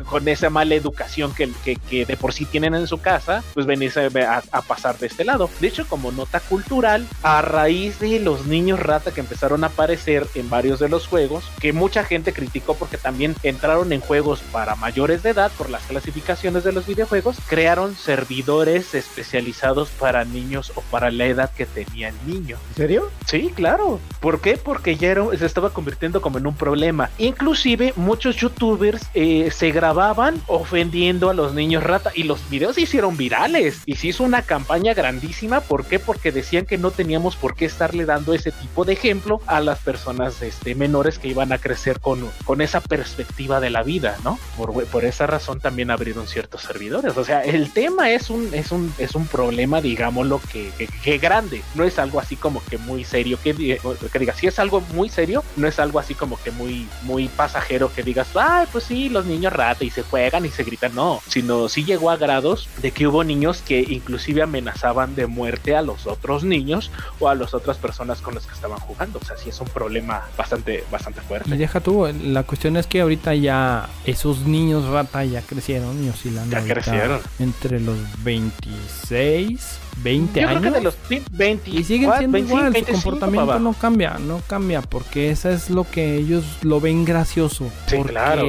con esa mala educación que, que, que de por sí tienen en su casa, pues venirse a, a pasar de este lado. De hecho, como nota cultural, a raíz de los niños rata que empezaron a aparecer en varios de los juegos, que mucha gente criticó porque también entraron en juegos para mayores de edad por las clasificaciones de los videojuegos, crearon servidores especializados para niños o para la edad que tenía el niño. ¿En serio? Sí, claro. ¿Por qué? Porque ya era- se estaba convirtiendo como en un problema. Inclusive muchos youtubers eh, se grababan ofendiendo a los niños rata y los videos se hicieron virales y se hizo una campaña grandísima. ¿Por qué? Porque decían que no teníamos por qué estarle dando ese tipo de ejemplo a las personas este, menores que iban a crecer con, con esa perspectiva de la vida, ¿no? Por, por esa razón también abrieron ciertos servidores. O sea, el tema es un, es un, es un problema, digámoslo, que, que, que grande. No es algo así como que muy serio. Que, di- que diga, si es algo muy serio, no es algo así como que muy, muy pasajero que digas, ay, pues sí, los niños rata y se juegan y se gritan. No, sino sí llegó a grados de que hubo niños que inclusive amenazaban de muerte a los otros niños o a las otras personas con las que estaban jugando. O sea, sí es un problema bastante, bastante Y fuerte. deja tú, la cuestión es que ahorita ya esos niños rata ya crecieron y oscilan Ya crecieron. entre los 26, 20 Yo creo años. que de los 20 Y siguen siendo 25, igual, su 25 comportamiento para no cambia, no cambia, porque eso es lo que ellos lo ven gracioso. Sí, porque claro.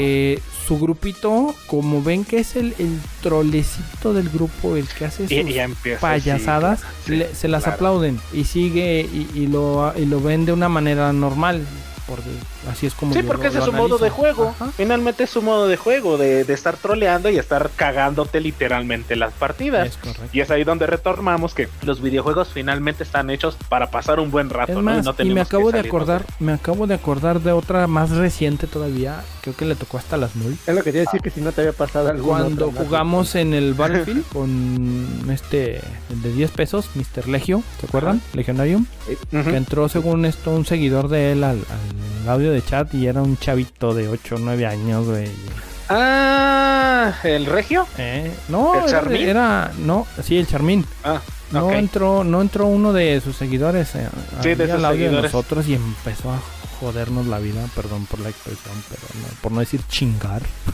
Su grupito, como ven que es el, el trolecito del grupo, el que hace sus Y, y empieza, payasadas, sí, le- se las claro. aplauden y sigue y, y lo, y lo ven de una manera normal. Por así es como Sí, yo porque lo- ese es su modo de juego. Ajá. Finalmente es su modo de juego, de, de estar troleando y estar cagándote literalmente las partidas. Es correcto. Y es ahí donde retomamos que los videojuegos finalmente están hechos para pasar un buen rato, Es ¿no? más, no y me tenemos acabo de acordar, me acabo de acordar de otra más reciente todavía, creo que le tocó hasta las mul. Es lo que te iba a decir que si no te había pasado algo. Cuando jugamos en el [LAUGHS] Battlefield con este el de 10 pesos, Mr. Legio, ¿se acuerdan? Legionarium, que entró según esto un seguidor de él al, al audio de chat y era un chavito de 8 o 9 años, güey. Ah, el regio. Eh, no, ¿El era, Charmín? era- no, sí, el Charmín. Ah, No ok. entró, no entró uno de sus seguidores eh, Sí, de sus al audio seguidores. de nosotros y empezó a jodernos la vida, perdón por la expresión, pero no, por no decir chingar. [LAUGHS]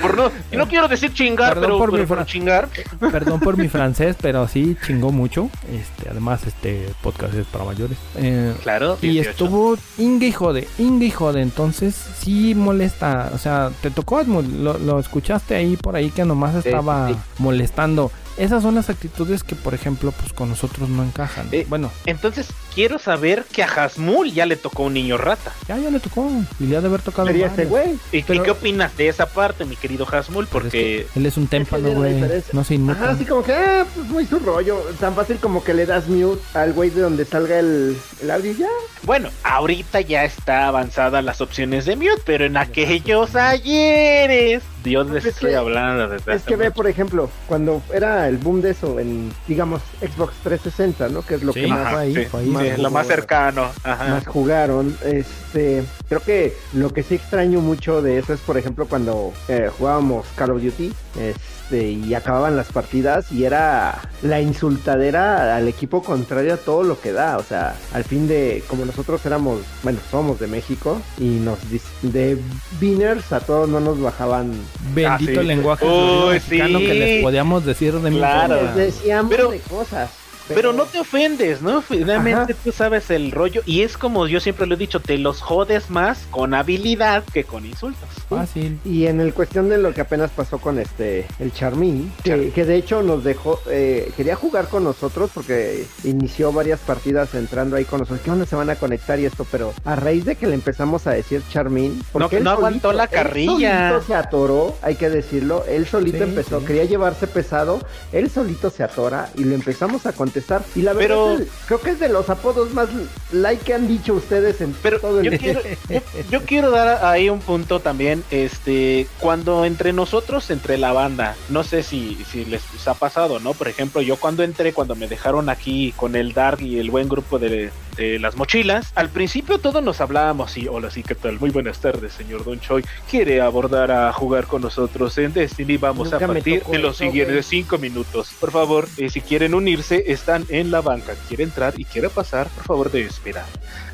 por no, y no quiero decir chingar, Perdón pero, por pero mi chingar. Perdón por mi francés, pero sí chingó mucho. Este, además este podcast es para mayores. Eh, Claro, y 18. estuvo Inge y jode, Inge y jode, entonces sí molesta, o sea, te tocó, lo, lo escuchaste ahí por ahí que nomás Sí, estaba sí. molestando. Esas son las actitudes que, por ejemplo, pues con nosotros no encajan. Eh, bueno, Entonces, quiero saber que a Hasmul ya le tocó un niño rata. ya, ya le tocó, y le ha de haber tocado Sería este varios. güey. ¿Y, qué opinas de esa parte, mi querido Hasmul? Es Porque que él es un témpano, güey, no se inmuta. Ajá, así como que, ah, pues muy su rollo. Tan fácil como que le das mute al güey de donde salga el, el audio y ya. Bueno, ahorita ya está avanzada las opciones de mute, pero en aquellos ayeres, Dios les Es estoy que- hablando desde Es que ve, por ejemplo, cuando era el boom de eso en, digamos, Xbox 360, ¿no? Que es lo Sí, que más, Ajá, ahí, sí, fue ahí. sí, Más lo más cercano. Ajá. más jugaron. Este, creo que lo que sí extraño mucho de eso es, por ejemplo, cuando eh, jugábamos Call of Duty. Este, y acababan las partidas y era la insultadera al equipo contrario a todo lo que da. O sea, al fin de, como nosotros éramos, bueno, somos de México y nos dis- de Beaners a todos no nos bajaban Bendito Ah, sí. lenguaje Uy, mexicano sí. que les podíamos decir de Claro. Les decíamos Pero- de cosas. Pero no te ofendes, ¿no? Finalmente Ajá. tú sabes el rollo y es como yo siempre lo he dicho, te los jodes más con habilidad que con insultos. Fácil. Y en el cuestión de lo que apenas pasó con este el Charmín, que, Charmín. que de hecho nos dejó, eh, quería jugar con nosotros porque inició varias partidas entrando ahí con nosotros. ¿Qué onda se van a conectar y esto? Pero a raíz de que le empezamos a decir Charmín, porque No- él no aguantó la él carrilla. solito se atoró, hay que decirlo. Él solito Sí, empezó, sí. quería llevarse pesado, él solito se atora y lo empezamos a contestar. Y la verdad, Pero- es creo que es de los apodos más like que han dicho ustedes en Pero todo el yo quiero, yo, yo quiero dar ahí un punto también, este, cuando entre nosotros, entre la banda, no sé si, si les ha pasado, ¿no? Por ejemplo, yo cuando entré, cuando me dejaron aquí con el Dark y el buen grupo de, de las mochilas, al principio todos nos hablábamos y, hola, sí, ¿qué tal? Muy buenas tardes, señor Don Choi. ¿Quiere abordar a jugar con nosotros en Destiny? Vamos Nunca a partir en los eso, siguientes cinco minutos. Por favor, eh, si quieren unirse, están en la banca. ¿Quiere entrar y quiere pasar? Por favor, de esperar.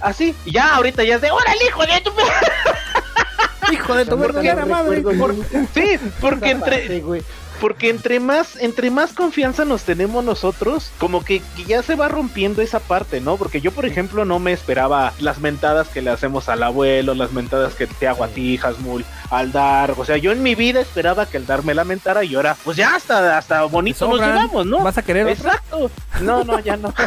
Así, ya ahorita ya es de, ¡órale, hijo de tu... Hijo de tu [LAUGHS] madre. Por- [LAUGHS] Sí, porque entre. Porque entre más, entre más confianza nos tenemos nosotros, como que, que ya se va rompiendo esa parte, ¿no? Porque yo, por ejemplo, no me esperaba las mentadas que le hacemos al abuelo, las mentadas que te hago a ti, Hasmul, al Dar. O sea, yo en mi vida esperaba que el Dar me lamentara y ahora, pues ya hasta, hasta bonito nos llevamos, ¿no? ¿Vas a querer otra? Exacto. No, no, ya no. [LAUGHS]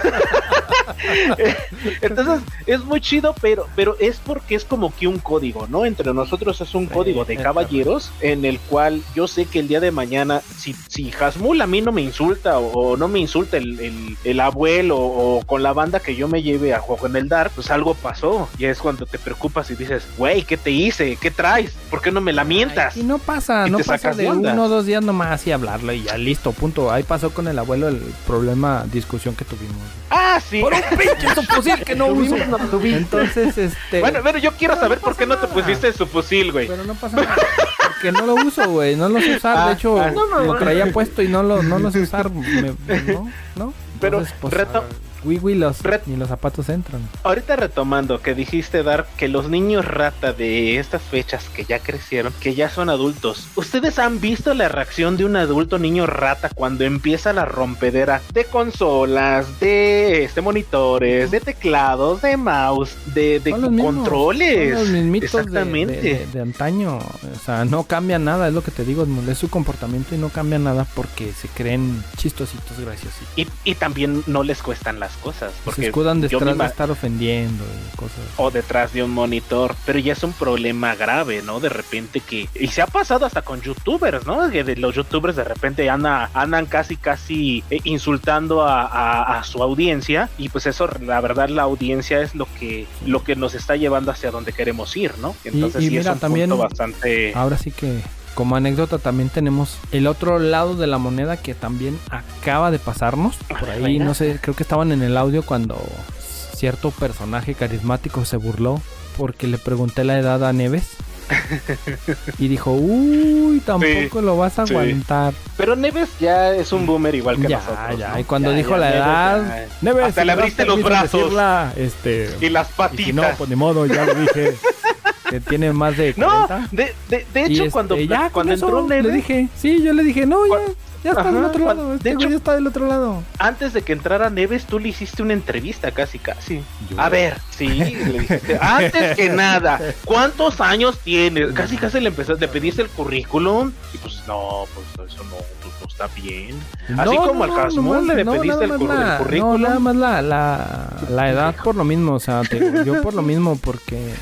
Entonces, es muy chido, pero, pero es porque es como que un código, ¿no? Entre nosotros es un Sí, código de caballeros en el cual yo sé que el día de mañana, si, si Hasmul a mí no me insulta o, o no me insulta el, el- el abuelo o con la banda que yo me lleve a juego en el Dark, pues algo pasó. Y es cuando te preocupas y dices, güey, ¿qué te hice? ¿Qué traes? ¿Por qué no me la mientas? Y no pasa, Y no pasa sacas de onda. uno o dos días nomás y hablarlo y ya listo, punto. Ahí pasó con el abuelo el problema, discusión que tuvimos. Ah, sí. Por un pinche subfusil que no uso. Entonces, este. Bueno, pero yo quiero no saber por qué no te pusiste su fusil, güey. Pero no pasa nada. [LAUGHS] Porque no lo uso, güey. No lo sé usar. Ah, de hecho, ah. lo traía puesto y no lo, no lo sé [LAUGHS] usar. me- no, no. Pero, Entonces, pues, reto- Wii Wii los, Ret- ni los zapatos entran. Ahorita retomando que dijiste dar que los niños rata de estas fechas que ya crecieron, que ya son adultos, ¿ustedes han visto la reacción de un adulto niño rata cuando empieza la rompedera de consolas, de este monitores, de teclados, de mouse, de, de Son los mismos, controles? son los Exactamente. De, de- de antaño. O sea, no cambia nada, es lo que te digo, es su comportamiento y no cambia nada porque se creen chistositos, graciositos. Y, y también no les cuestan las las cosas. Se Porque escudan yo me detrás de estar ofendiendo y cosas. o detrás de un monitor, pero ya es un problema grave, ¿no? De repente que y se ha pasado hasta con youtubers, ¿no? Que de los youtubers de repente anda, andan casi casi eh, insultando a, a- a su audiencia y pues eso la verdad la audiencia es lo que lo que nos está llevando hacia donde queremos ir, ¿no? Entonces y sí mira, es un también- punto bastante Ahora sí que, como anécdota, también tenemos el otro lado de la moneda que también acaba de pasarnos. Por ahí, no sé, creo que estaban en el audio cuando cierto personaje carismático se burló porque le pregunté la edad a Neves. [LAUGHS] y dijo, uy, tampoco lo vas a sí. aguantar. Pero Neves ya es un boomer igual que Ya, nosotros. ya. ¿no? Y cuando Ya, dijo ya, la edad, Neves, hasta le abriste los de brazos decirla, este, y las y patitas. si no, pues ni modo, ya lo dije. [LAUGHS] que tiene más de no, 40. de, de, de Y, hecho este, cuando, ya cuando eso entró Neves, le dije, sí, yo le dije, no, ya, ya está Ajá, del otro lado, de este hecho- güey ya está del otro lado. antes de que entrara Neves, tú le hiciste una entrevista casi casi. A ver, sí, le dijiste, antes que [LAUGHS] nada, ¿cuántos años tienes? Casi casi le empezaste, le pediste el currículum y pues no, pues eso no, no está bien. Así como al Hasmul le pediste el, currículum. No, nada más la, la, la edad por lo mismo, o sea, te digo, yo por lo mismo, porque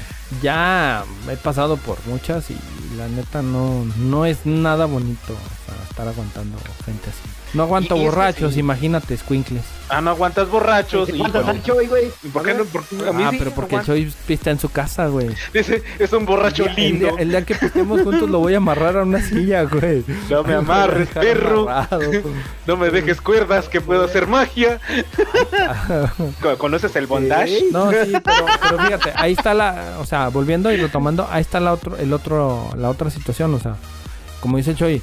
ya he pasado por muchas y la neta no, no es nada bonito o sea, estar aguantando gente así. No aguanto Y- y borrachos, sí. imagínate, squinkles. Ah, no aguantas borrachos. ¿Cuántos híjole. han hecho hoy, güey? ¿Por qué no? Por- a mí Ah, sí pero me porque el. Choy pista en su casa, güey. Dice, es un borracho El lindo. día, el día que pistemos juntos lo voy a amarrar a una silla, güey. No me amarres, perro. amarrado. No me dejes cuerdas que puedo hacer magia. [LAUGHS] ¿Co- ¿Conoces el bondage? No, sí, pero, pero fíjate, ahí está la, o sea, volviendo y retomando, ahí está la otro, el otro, la otra situación, o sea, como dice Choy,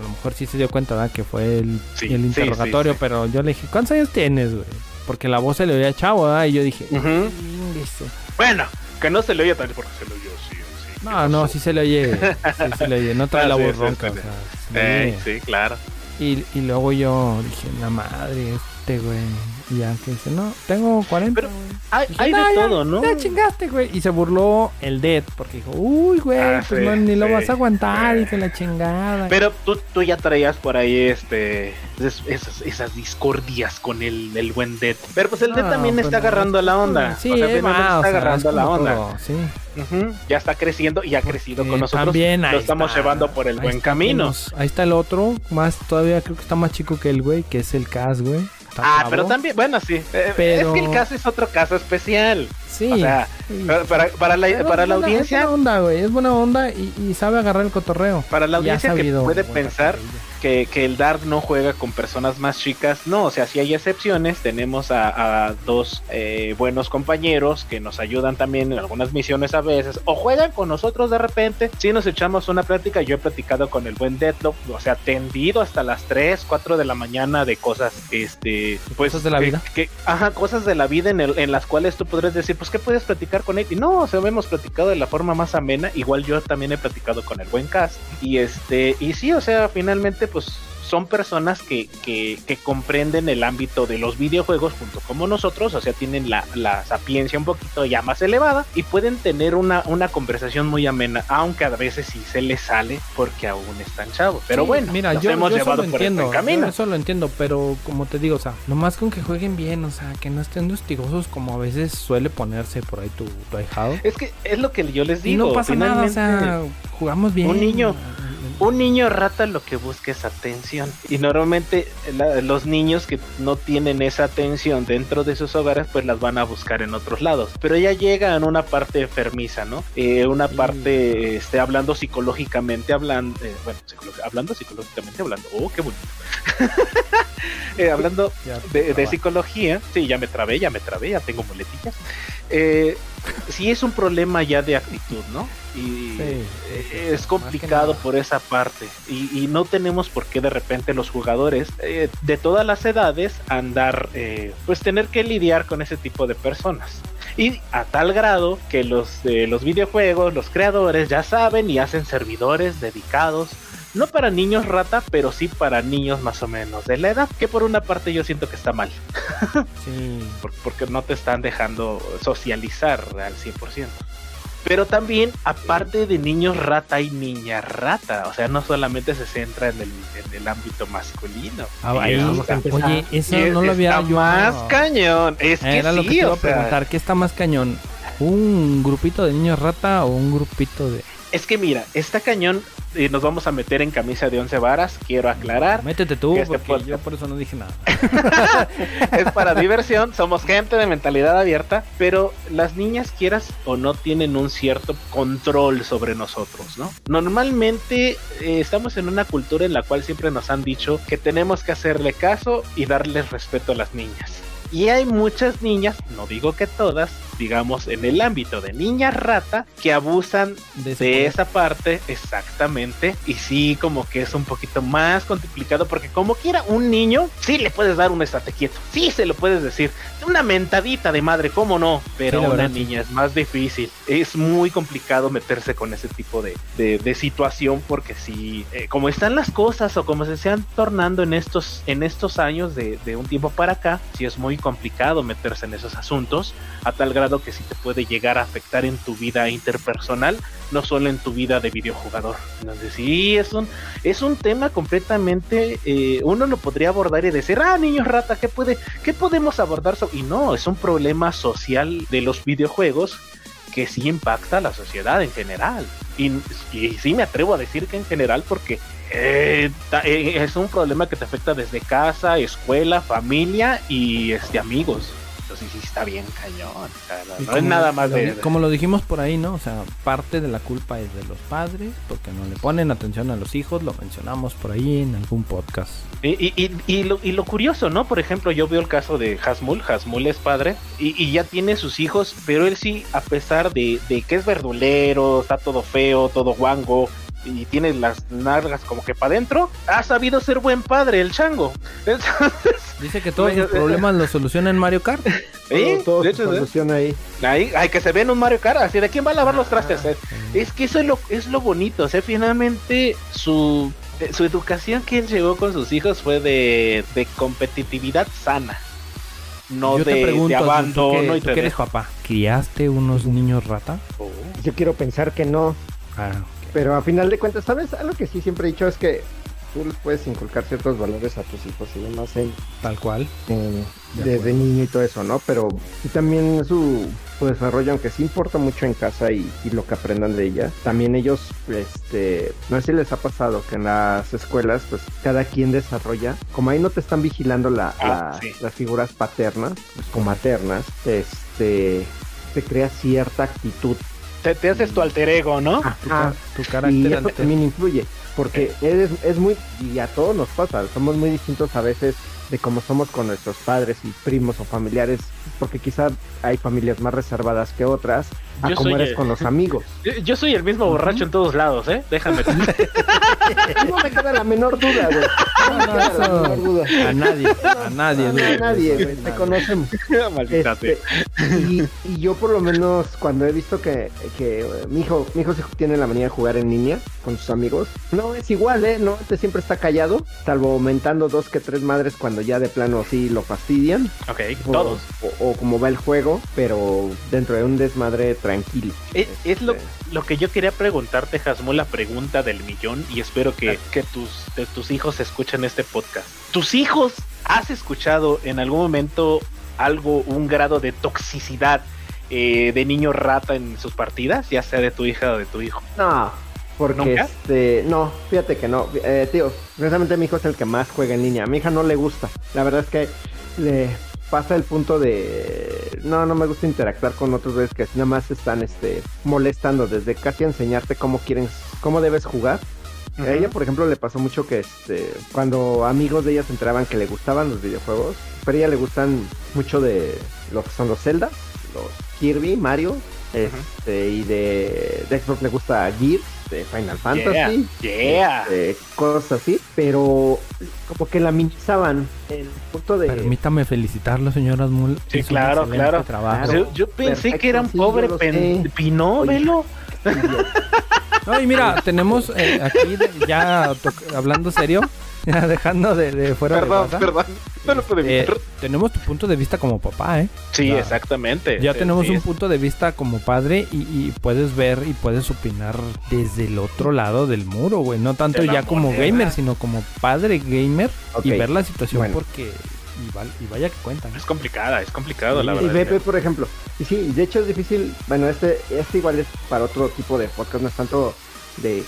a lo mejor sí se dio cuenta, ¿verdad? Que fue el, Sí, el interrogatorio, sí, sí. pero yo le dije, ¿cuántos años tienes, güey? Porque la voz se le oía chavo, ¿verdad? Y yo dije, Ujú. "Ingueso". Bueno, que no se le oye también porque se le oyó, sí, sí. no, no, sí se le oye, sí se le oye, no trae Ah, la voz ronca, sí, claro. Y, y luego yo dije, la madre, este, güey. Y ya que dice, no, tengo 40, Pero güey. Hay, Dije, hay "No, de ya, todo, ¿no? Ya chingaste, güey. Y se burló el Dead porque dijo, uy, güey, Ah, pues sí, no, ni lo vas a aguantar sí. y que la chingada. Pero tú, tú ya traías por ahí este es- esas, esas discordias con el, el buen Dead. Pero pues el Dead No, también pues está no, agarrando la onda. Sí, o sea, finalmente va, o está sea, agarrando es la onda. todo, sí. Ya está creciendo y ha crecido con Eh, nosotros. también ahí lo estamos está, llevando por el ahí buen camino. ahí está el otro, más todavía creo que está más chico que el güey, que es el Cas, güey. Ah, pero también, bueno, sí. eh, Pero- Es que el caso es otro caso especial. Sí. O sea, sí. para, para, la, Pero para la buena- audiencia, Es buena onda, güey. Es buena onda y, y sabe agarrar el cotorreo. para la audiencia que puede pensar carrilla. Que, que el Dark no juega con personas más chicas. No, o sea, si hay excepciones. Tenemos a, a dos eh, buenos compañeros que nos ayudan también en algunas misiones a veces. O juegan con nosotros de repente. Si nos echamos una plática, yo he platicado con el buen Deadlock. O sea, tendido hasta las 3, 4 de la mañana de cosas, este, pues. Cosas de la que- vida. que- ajá, cosas de la vida en, el- en las cuales tú podrías decir, pues, ¿qué puedes platicar con él? Y no, o sea, hemos platicado de la forma más amena. Igual yo también he platicado con el buen Cast. Y este, y sí, o sea, finalmente, pues son personas que, que, que comprenden el ámbito de los videojuegos junto como nosotros, o sea, tienen la, la sapiencia un poquito ya más elevada y pueden tener una, una conversación muy amena, aunque a veces sí se les sale porque aún están chavos. Pero Sí, bueno, mira, nos yo, hemos yo llevado lo por el entiendo. camino. Yo eso lo entiendo, pero como te digo, o sea, nomás con que jueguen bien, o sea, que no estén hostigosos como a veces suele ponerse por ahí tu, tu ahijado. Es que es lo que yo les Y digo. no pasa nada, o sea, jugamos bien. Un niño- Un niño rata lo que busca es atención. Y normalmente la- los niños que no tienen esa atención dentro de sus hogares, pues las van a buscar en otros lados. Pero ya llegan una parte enfermiza, ¿no? Eh, una parte, este, hablando psicológicamente, hablando, bueno, psicolo- hablando psicológicamente, hablando, oh, qué bonito. [LAUGHS] Eh, hablando Ya, de, de psicología, sí, ya me trabé, ya me trabé, ya tengo muletillas. Eh, sí es un problema ya de actitud, ¿no? Y Sí, sí, eh, sí, es complicado por esa parte. Y, y no tenemos por qué de repente los jugadores eh, de todas las edades andar, eh, pues tener que lidiar con ese tipo de personas. Y a tal grado que los de los videojuegos, los creadores ya saben y hacen servidores dedicados no para niños rata, pero sí para niños más o menos de la edad, que por una parte yo siento que está mal, [LAUGHS] Sí. por- porque no te están dejando socializar al 100%. Pero también, aparte de niños rata, hay niña rata. O sea, no solamente se centra en el, en el ámbito masculino. Ah, Y ahí- está- oye, eso y no lo había está yo. más cañón. Es que Era lo que te iba o a preguntar, ¿qué está más cañón? ¿Un grupito de niños rata o un grupito de...? es que mira, está cañón. Y nos vamos a meter en camisa de once varas, quiero aclarar. Métete tú, este porque podcast- yo por eso no dije nada. [LAUGHS] es para diversión, somos gente de mentalidad abierta, pero las niñas, quieras o no, tienen un cierto control sobre nosotros, ¿no? Normalmente eh, estamos en una cultura en la cual siempre nos han dicho que tenemos que hacerle caso y darles respeto a las niñas. Y hay muchas niñas, no digo que todas, digamos en el ámbito de niña rata, que abusan De esa parte, exactamente. Y sí, como que es un poquito más complicado, porque como quiera, un niño, sí le puedes dar un estate quieto, sí se lo puedes decir. Una mentadita de madre, ¿cómo no? Pero Sí, una verdad, sí. niña es más difícil. Es muy complicado meterse con ese tipo de, de- de situación, porque si, eh, como están las cosas o como se están tornando en estos, en estos años de, de un tiempo para acá, sí es muy complicado meterse en esos asuntos, a tal grado que sí te puede llegar a afectar en tu vida interpersonal no solo en tu vida de videojugador. Entonces, sí, es un, es un tema completamente, eh, uno lo podría abordar y decir, ah, niños rata, ¿qué, puede, ¿qué podemos abordar? so-?" Y no, es un problema social de los videojuegos que sí impacta a la sociedad en general. Y, y sí me atrevo a decir que en general porque eh, eh, es un problema que te afecta desde casa, escuela, familia y este, amigos. Entonces sí está bien cañón. o sea, no- es nada más de... Como lo dijimos por ahí, ¿no? O sea, parte de la culpa es de los padres, porque no le ponen atención a los hijos, lo mencionamos por ahí en algún podcast. Y, y, y, y lo, y lo curioso, ¿no? Por ejemplo, yo veo el caso de Hasmul. Hasmul es padre y, y ya tiene sus hijos, pero él sí, a pesar de, de que es verdulero, está todo feo, todo guango y tiene las nalgas como que para adentro, ha sabido ser buen padre, el chango. Entonces, [LAUGHS] Dice que todos los [LAUGHS] problemas los soluciona en Mario Kart. ¿eh? Todo, todo De se hecho, ¿eh? soluciona ahí. Ahí, hay que se ve en un Mario Kart, así de quién va a lavar los trastes. Eh, Es que eso es lo, es lo bonito, o sea, finalmente su, eh, su educación que él llevó con sus hijos fue de, de competitividad sana. No Yo de, te pregunto, de tú abandono y tú te que eres papá, ¿criaste unos niños rata? Yo quiero pensar que no, Ah, pero a final de cuentas, ¿sabes? Algo que sí siempre he dicho es que tú les puedes inculcar ciertos valores a tus hijos y demás en, tal cual. en- De desde niño y todo eso, ¿no? Pero y también su, su desarrollo, aunque sí importa mucho en casa y, y lo que aprendan de ella, también ellos, este, no sé si les ha pasado que en las escuelas, pues cada quien desarrolla, como ahí no te están vigilando la, Ah, la- sí. las figuras paternas pues, o maternas, este, te crea cierta actitud Te, te haces tu alter ego, ¿no? Tu, Ajá. ca- tu y carácter eso ante- también influye, porque eres, es muy, y a todos nos pasa, somos muy distintos a veces de cómo somos con nuestros padres y primos o familiares, porque quizá hay familias más reservadas que otras, a Yo cómo soy eres el- con los amigos. [LAUGHS] Yo, yo soy el mismo borracho en todos lados, ¿eh? Déjame. [LAUGHS] No me queda la menor duda, güey. No me No, queda la menor duda. A nadie, a nadie. No, a nadie, güey, te conocemos. [LAUGHS] Maldita Este, sea. y, y yo por lo menos cuando he visto que, que, eh, mi hijo mi hijo sí tiene la manía de jugar en línea con sus amigos, no es igual, ¿eh? No, este siempre está callado, salvo aumentando dos que tres madres cuando ya de plano sí lo fastidian. Ok, O, todos. o, o como va el juego, pero dentro de un desmadre tranquilo. Es, es lo, Este, lo que yo quería preguntarte, Jasmul, la pregunta del millón, y espero que, que tus, de tus hijos escuchen este podcast. ¿Tus hijos has escuchado en algún momento algo, un grado de toxicidad eh, de niño rata en sus partidas, ya sea de tu hija o de tu hijo? No, porque ¿Nunca? este, no, fíjate que no, eh, tío, precisamente mi hijo es el que más juega en línea, a mi hija no le gusta, la verdad es que le pasa el punto de, no, no me gusta interactuar con otros güeyes que nada más están, este, molestando desde casi enseñarte cómo quieren, cómo debes jugar. A ella, por ejemplo, le pasó mucho que este, cuando amigos de ella se enteraban que le gustaban los videojuegos, pero a ella le gustan mucho de lo que son los Zelda, los Kirby, Mario, este, y de, de Xbox le gusta Gears, de Final Fantasy, Yeah. este, cosas así, pero como que la minimizaban el punto de... Permítame felicitarlo, señor Asmul. Sí, claro, excelente claro. trabajo. Yo, yo pensé que era un sí, pobre pen-. Pinó, velo. No, y mira, tenemos eh, aquí de- ya hablando serio, Ya [LAUGHS] dejando de, de fuera de Perdón, broma, perdón. No lo eh, evitar. tenemos tu punto de vista como papá, ¿eh? Sí, exactamente. Ya Sí, tenemos sí, un punto de vista como padre y, y puedes ver y puedes opinar desde el otro lado del muro, güey. No tanto De ya como gamer, sino como padre gamer y ver la situación bueno. porque... Y, val- y vaya que cuentan. Es complicada, es complicado, la Y verdad. ve, ve, por ejemplo, y sí, y de hecho es difícil, bueno, este, este igual es para otro tipo de podcast, no es tanto de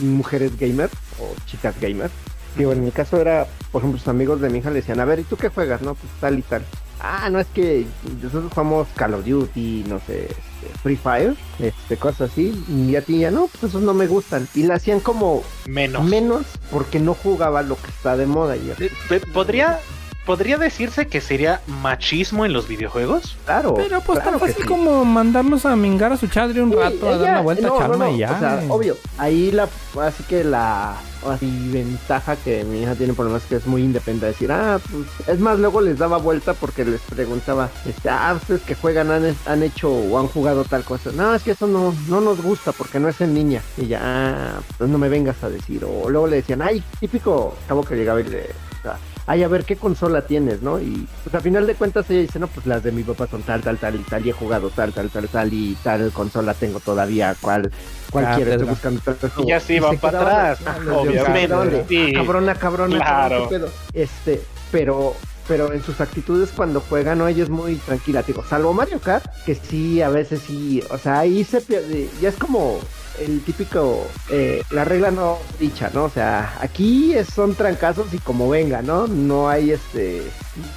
mujeres gamer o chicas gamer. Digo, en mi caso era, por ejemplo, sus amigos de mi hija le decían, a ver, ¿y tú qué juegas? No, pues tal y tal. Ah, no, es que nosotros jugamos Call of Duty, no sé, este, Free Fire, este, cosas así, y a ti ya no, pues esos no me gustan. Y la hacían como Menos. menos porque no jugaba lo que está de moda. Y yo, Eh, eh, ¿Podría, ¿Podría decirse que sería machismo en los videojuegos? claro. Pero pues claro tan fácil sí. como mandarlos a mingar a su chadre un Sí, rato, a dar ella- una vuelta no, a charma no, no, y ya. O sea, güey. obvio, ahí la, así que la así, ventaja que mi hija tiene por lo menos que es muy independiente, decir, ah, pues, es más, luego les daba vuelta porque les preguntaba, este, ah, ustedes que juegan han, han hecho o han jugado tal cosa, no, es que eso no, no nos gusta porque no es en niña, y ya, ah, pues no me vengas a decir, o luego le decían, ay, típico, acabo que llegaba y le, o sea, ay, a ver qué consola tienes, ¿no? Y pues a final de cuentas ella dice, no, pues las de mi papá son tal, tal, tal y tal, y he jugado tal, tal, tal, tal y tal consola tengo todavía, cuál, cuál Ah, quieres, estoy buscando tal Y ya sí van para atrás, obviamente, cabrón, de, sí. Cabrona, cabrona, Claro. cabrón, ¿qué pedo? Este, pero pero en sus actitudes cuando juega no ella es muy tranquila digo salvo Mario Kart que sí a veces sí o sea ahí se pierde ya es como el típico eh, la regla no dicha no o sea aquí es- son trancazos y como venga no no hay este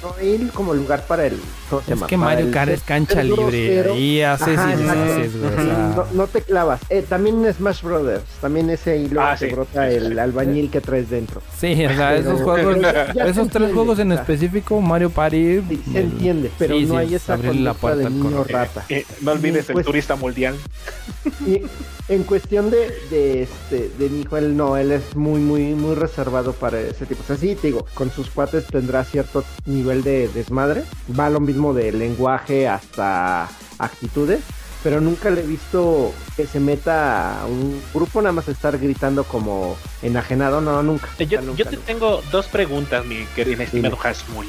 no hay como lugar para el ¿cómo se Es que Mario Kart es cancha libre. Ahí haces y deshaces, no, no te clavas. Eh, también en Smash Brothers, también ese hilo Ah, te sí. brota el albañil que traes dentro. Sí, o sea, esos juegos, [LAUGHS] esos tres entiende, juegos en específico, Mario Party. sí, se el- entiende, pero sí, no sí, hay esa la conducta puerta de niño rata. Eh, no olvides Y, el pues, turista mundial. Y en cuestión de, de este de mi hijo, él no, él es muy, muy, muy reservado para ese tipo. O sea, sí, te digo, con sus cuates tendrá cierto nivel de desmadre. Va lo mismo de lenguaje hasta actitudes. Pero nunca le he visto que se meta a un grupo nada más estar gritando como enajenado. No, nunca. Yo, nunca, yo te nunca. tengo dos preguntas, mi querido estimado Hasmul.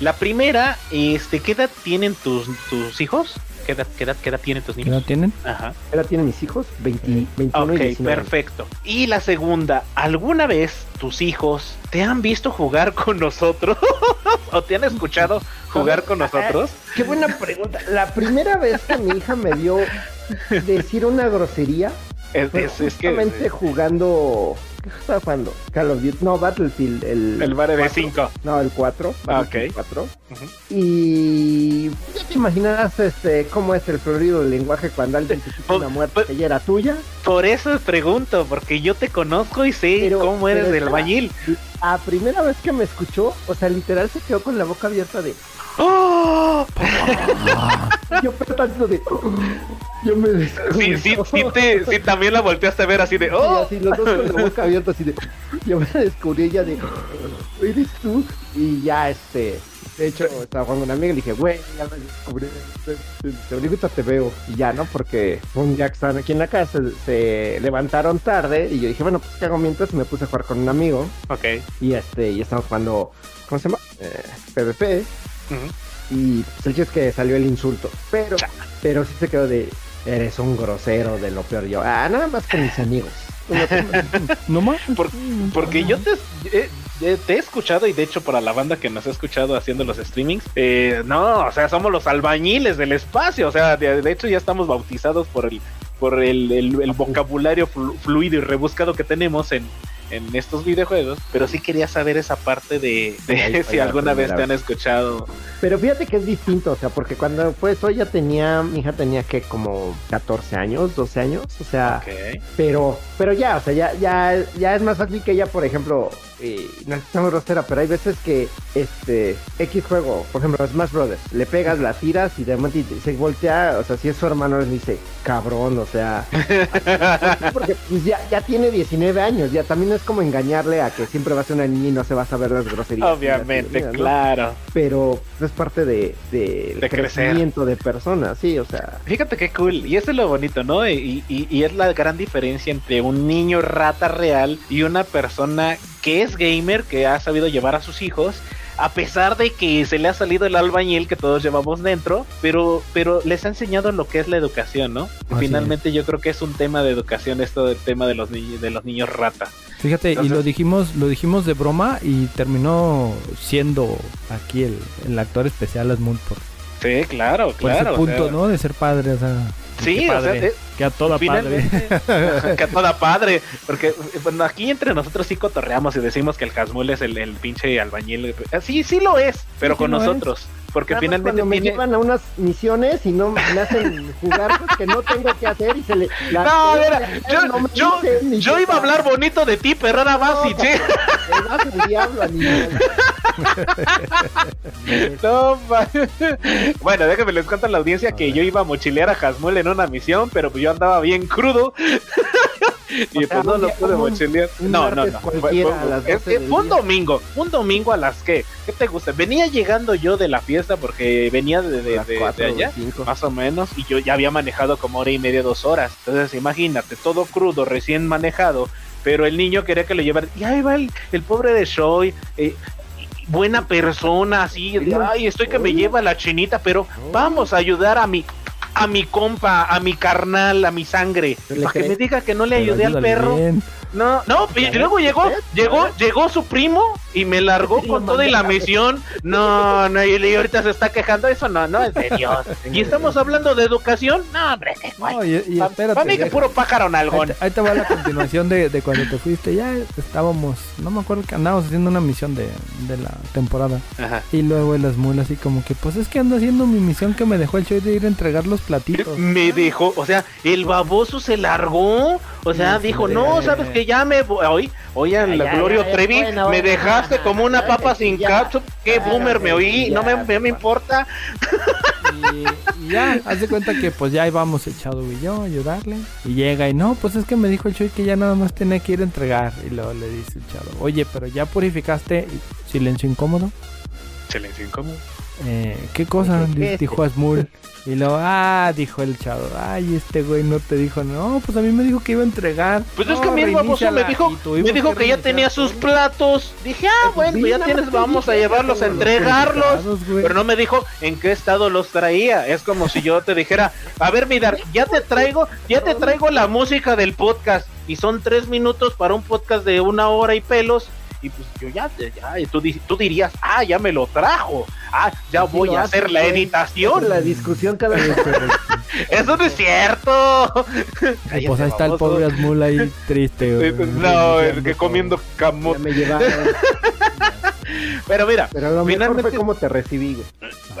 La primera, este, ¿qué edad tienen tus, tus hijos? ¿Qué edad, qué edad, qué edad tienen tus ¿Qué niños? no tienen? Ajá. ¿Qué edad tienen mis hijos? 20, 21 y Ok, 19. perfecto. Y la segunda, ¿alguna vez tus hijos te han visto jugar con nosotros? [LAUGHS] ¿O te han escuchado jugar con nosotros? Qué buena pregunta. La primera vez que mi hija me vio decir una grosería Es, es, es que justamente jugando. ¿Qué estaba jugando? Call of Duty. No, Battlefield. El, el bar de cuatro. 5. No, el 4. Ah, ok. 4. Ujú. Y ya te imaginarás este, cómo es el florido del lenguaje cuando alguien te quita una muerte que ya era tuya. Por eso pregunto, porque yo te conozco y sé Pero- cómo eres del albañil. A primera vez que me escuchó, o sea, literal se quedó con la boca abierta de. [LAUGHS] ¡Oh! Yo tanto de. Yo me Sí, sí, sí, te, sí, también la volteaste a ver así de Y ¡Oh! así los dos con la boca abierta, así de. Yo me descubrí ella de. ¿Eres tú? Y ya, este. De hecho, estaba jugando con una amiga y le dije, güey, ya me descubrí. Ahorita te veo. Y ya, ¿no? Porque un día que estaban aquí en la casa, se levantaron tarde. Y yo dije, bueno, pues ¿qué hago mientras? Y me puse a jugar con un amigo. Ok. Y este, y estamos jugando. ¿Cómo se llama? Eh, PvP. Ujú. Y pues el chiste es que salió el insulto. Pero, pero sí se quedó de. Eres un grosero de lo peor. Yo, ah, nada más con mis amigos. [LAUGHS] No más. Por- porque yo te, eh, eh, te he escuchado y de hecho para la banda que nos ha escuchado haciendo los streamings, eh, no, o sea, somos los albañiles del espacio, o sea, de, de hecho ya estamos bautizados por el por el, el- el vocabulario flu- fluido y rebuscado que tenemos en, en estos videojuegos, pero sí quería saber esa parte de, de Ahí fue si alguna vez te han escuchado. Pero fíjate que es distinto, o sea, porque cuando fue eso ya tenía, mi hija tenía que como 14 años, 12 años, o sea, Ok. pero, pero ya, o sea, ya, ya, ya es más fácil que ella, por ejemplo, eh, no es tan grosera, pero hay veces que este X juego, por ejemplo, Smash Brothers, le pegas, la tiras y de repente se voltea, o sea, si es su hermano, le dice, cabrón, o sea, [LAUGHS] porque pues ya, ya tiene 19 años, ya también es como engañarle a que siempre va a ser una niña y no se va a saber las groserías. Obviamente, ¿no? claro. pero es parte de, de, De crecer. crecimiento de personas, sí, o sea, Fíjate qué cool, y eso es lo bonito, ¿no? Y, y- y es la gran diferencia entre un niño rata real y una persona que es gamer, que ha sabido llevar a sus hijos, a pesar de que se le ha salido el albañil que todos llevamos dentro, pero, pero les ha enseñado lo que es la educación, ¿no? Así Finalmente yo creo que es un tema de educación esto del tema de los niños, de los niños rata. Fíjate, y lo dijimos, lo dijimos de broma y terminó siendo aquí el, el actor especial Asmund por, Sí, claro, por claro. ese o punto, sea, ¿no? De ser padre, o sea. Sí, qué o sea, padre, de- que a toda padre. [LAUGHS] Que a toda padre, porque bueno, aquí entre nosotros sí cotorreamos y decimos que el Casmul es el, el pinche albañil. Sí, sí lo es, pero sí con es. Porque Nada más finalmente cuando me llevan a unas misiones y no me hacen jugar pues, que no tengo que hacer y se le la- No, mira, yo, no me yo, dicen iba a hablar bonito de ti, pero vas y No, che. Te vas diablo, animal. [LAUGHS] No, bueno, déjenme les cuento a la audiencia que yo iba a mochilear a Hasmul en una misión, pero yo andaba bien crudo. [LAUGHS] y O sea, pues no lo pude mochilear. No, no, no. Fue, cualquiera fue- a las es 12 que del fue un domingo. Un domingo a las que. ¿Qué te gusta? Venía llegando yo de la fiesta porque venía de, de- cuatro allá. Más o menos, y yo ya había manejado como hora y media, dos horas. Entonces, imagínate, todo crudo, recién manejado, pero el niño quería que lo llevara. Y ahí va el, el pobre de Shoy, eh, buena persona, así, ay, estoy que me lleva la chinita, pero vamos a ayudar a mi. A mi compa, a mi carnal, a mi sangre. ¿Tú le Para que me diga que no le ayudé al perro. bien. No, no, y luego llegó, llegó, llegó su primo y me largó con toda y la misión. No, no, y ahorita se está quejando. Eso no, no es de Dios. [LAUGHS] Y estamos hablando de educación. No, hombre, qué No, y, y espérate. Para mí que puro pájaro Ahí nalgón. te, ahí te va la continuación de, de cuando te fuiste. Ya estábamos, no me acuerdo que andábamos haciendo una misión de, de la temporada. Ajá. Y luego el Asmul así como que, pues es que ando haciendo mi misión que me dejó el show de ir a entregar los platitos. Me dejó, o sea, el baboso se largó. O sea, Sí, dijo, sí, no, sabes que ya me voy. Hoy, Glorio ya, ya, Trevi, bueno, me bueno, dejaste como una papa sin ya. catsup. Qué boomer me ya, oí. No me, no me importa. Y, y ya, haz de cuenta que pues ya íbamos el Shadow y yo a ayudarle. Y llega y no, pues es que me dijo el Choy que ya nada más tenía que ir a entregar. Y luego le dice el Shadow, oye, pero ya purificaste. Y Silencio incómodo. Silencio incómodo. Eh, ¿Qué cosa? ¿Qué, qué? Dijo Asmul. Y luego, ah, dijo el Shadow. Ay, este güey no te dijo, no, pues a mí me dijo que iba a entregar. Pues es que a mí el baboso me reiníciala". dijo, me dijo que ya tenía sus platos. Dije, ah, bueno, pues ya nada tienes, vamos a llevarlos a entregarlos. Pero no me dijo en qué estado los traía. Es como si yo te dijera, a ver, Midar, ya te traigo, ya te traigo la música del podcast. Y son tres minutos para un podcast de una hora y pelos. Y pues yo ya, ya, y tú, tú dirías, ah, ya me lo trajo. Ah, ya Así voy a hacer la editación. La discusión cada vez. Eso no es cierto. Pues ahí está el pobre Asmul ahí triste, güey. No, el que comiendo Ya camote. me llevaron. [LAUGHS] Pero mira, Pero lo mejor Finalmente- fue como te recibí, güey.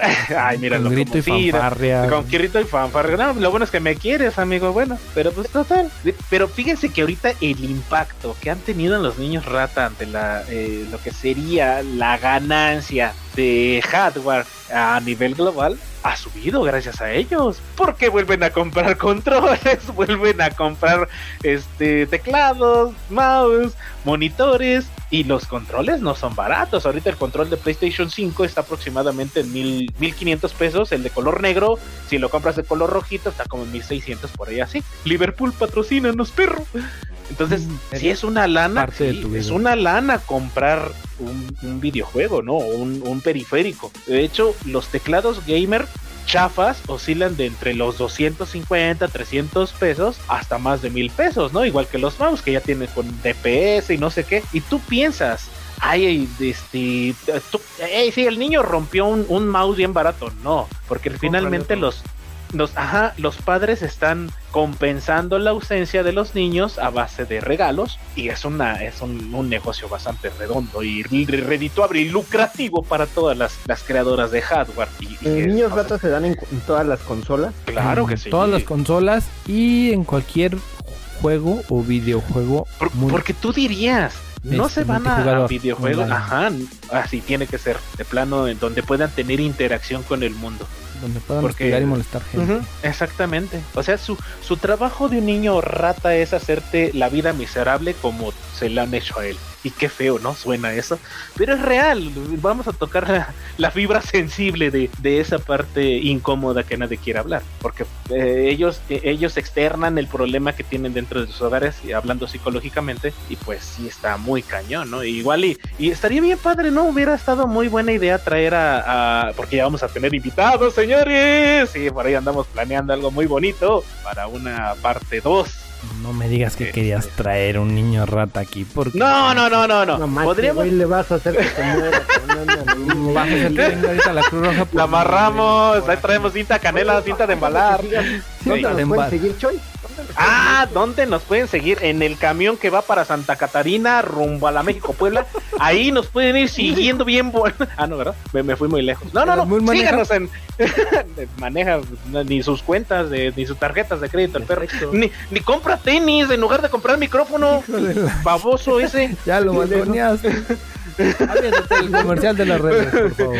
[LAUGHS] ay, mira, Con grito y fanfarria. Con grito y fanfarria. No, lo bueno es que me quieres, amigo. Bueno, pero pues total. Pero fíjense que ahorita el impacto que han tenido en los niños rata ante la eh, lo que sería la ganancia de hardware a nivel global ha subido gracias a ellos. Porque vuelven a comprar [LAUGHS] controles, vuelven a comprar este teclados, mouse, monitores y los controles no son baratos. Ahorita el control de PlayStation 5 está aproximadamente en mil, 1500 pesos, el de color negro. Si lo compras de color rojito está como en 1600 por ahí así. Liverpool patrocínanos, perro. Entonces, si es una lana, sí, es una lana comprar un, un videojuego, ¿no? Un, un periférico. De hecho, los teclados gamer chafas oscilan de entre los 250, 300 pesos hasta más de mil pesos, ¿no? Igual que los mouse que ya tienen con DPS y no sé qué. Y tú piensas, ay, este, tú, ey, sí, el niño rompió un, un mouse bien barato. No, porque finalmente los, los, ajá, los padres están compensando la ausencia de los niños a base de regalos y es una es un, un negocio bastante redondo y redituable y lucrativo para todas las, las creadoras de hardware. Y, es- niños o sea, ratas se dan en, en todas las consolas. Claro que sí. Todas las consolas y en cualquier juego o videojuego. Por- muy- porque tú dirías, no Este, se van a, videojuegos, ajá, así tiene que ser, de plano en donde puedan tener interacción con el mundo. Donde puedan porque- hostigar y molestar gente. Ujú, exactamente. O sea, su, su trabajo de un niño rata es hacerte la vida miserable como se la han hecho a él. y qué feo, ¿no? Suena eso. Pero es real, vamos a tocar la, la fibra sensible de, de, esa parte incómoda que nadie quiere hablar, porque eh, ellos, eh, ellos externan el problema que tienen dentro de sus hogares, y hablando psicológicamente, y pues sí está muy cañón, ¿no? igual y, y, estaría bien padre, ¿no? Hubiera estado muy buena idea traer a, a, porque ya vamos a tener invitados, señores, y por ahí andamos planeando algo muy bonito para una parte 2 no me digas que querías traer un niño rata aquí. Porque... No, no, no, no, no. no Podríamos. le vas a hacer que se muera. [LAUGHS] Vas a hacer ahorita la Cruz Roja. [LAUGHS] La amarramos. Ahí traemos cinta canela, cinta de embalar. ¿Dónde nos pueden seguir, Choy? Ah, ¿dónde nos pueden seguir? En el camión que va para Santa Catarina, rumbo a la México Puebla. Ahí nos pueden ir siguiendo bien. Ah, no, ¿verdad? Me, me, fui muy lejos. No, no, no. Síganos en. [LAUGHS] maneja ni sus cuentas, de, ni sus tarjetas de crédito, el perro. Ni, ni compra tenis en lugar de comprar micrófono. Baboso ese. [LAUGHS] Ya lo balconeaste. el comercial de las redes, por favor.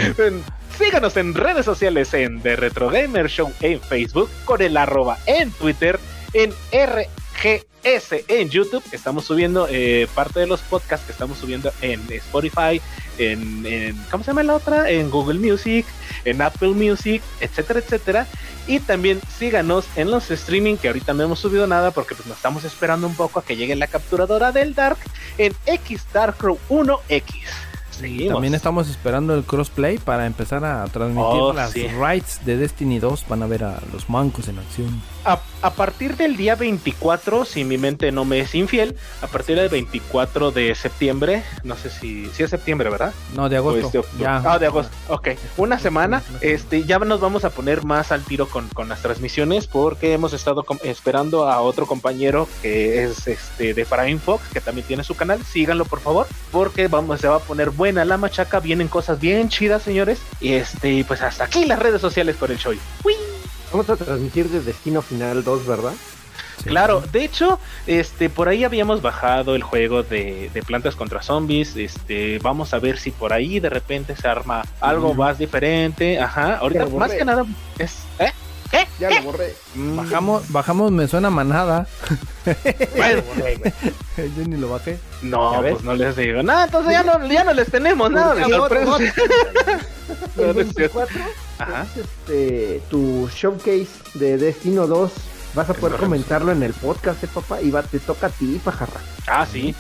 Síganos en redes sociales en The Retro Gamer Show en Facebook, con el arroba en Twitter, en RGS en YouTube. Estamos subiendo eh, parte de los podcasts que estamos subiendo en Spotify, en, ¿cómo se llama la otra? En Google Music, en Apple Music, etcétera, etcétera. Y también síganos en los streaming que ahorita no hemos subido nada porque pues nos estamos esperando un poco a que llegue la capturadora del Dark en X Darkrow 1X. Seguimos. También estamos esperando el crossplay para empezar a transmitir Oh, las sí. rights de Destiny 2. Van a ver a los mancos en acción. A, a partir del día 24, si mi mente no me es infiel, a partir del 24 de septiembre, no sé si, si es septiembre, ¿verdad? No, de agosto. de ya. Ah, de agosto. Ok. Una semana. Este, ya nos vamos a poner más al tiro con, con las transmisiones porque hemos estado esperando a otro compañero que es este de Prime Fox, que también tiene su canal. Síganlo, por favor, porque vamos, se va a poner buena la machaca. Vienen cosas bien chidas, señores. Y este, pues hasta aquí las redes sociales por el show. Vamos a transmitir de Destino Final 2, ¿verdad? Sí. Claro, de hecho, este, por ahí habíamos bajado el juego de, de plantas contra zombies. Este, vamos a ver si por ahí de repente se arma algo más diferente. Ajá, ahorita más que nada es. ¿Eh? Ya lo borré. Mm, Bajamos, bajamos, me suena manada. bueno, [LAUGHS] Yo ni lo bajé. no, pues no les digo. No, entonces ya no, ya no les tenemos nada de sorpresa. [LAUGHS] El No, no es cierto. 24 Ajá. es este, tu showcase de Destino 2. Vas a poder comentarlo en el podcast, eh, papá. Y va, te toca a ti, pajarra. Ah, sí.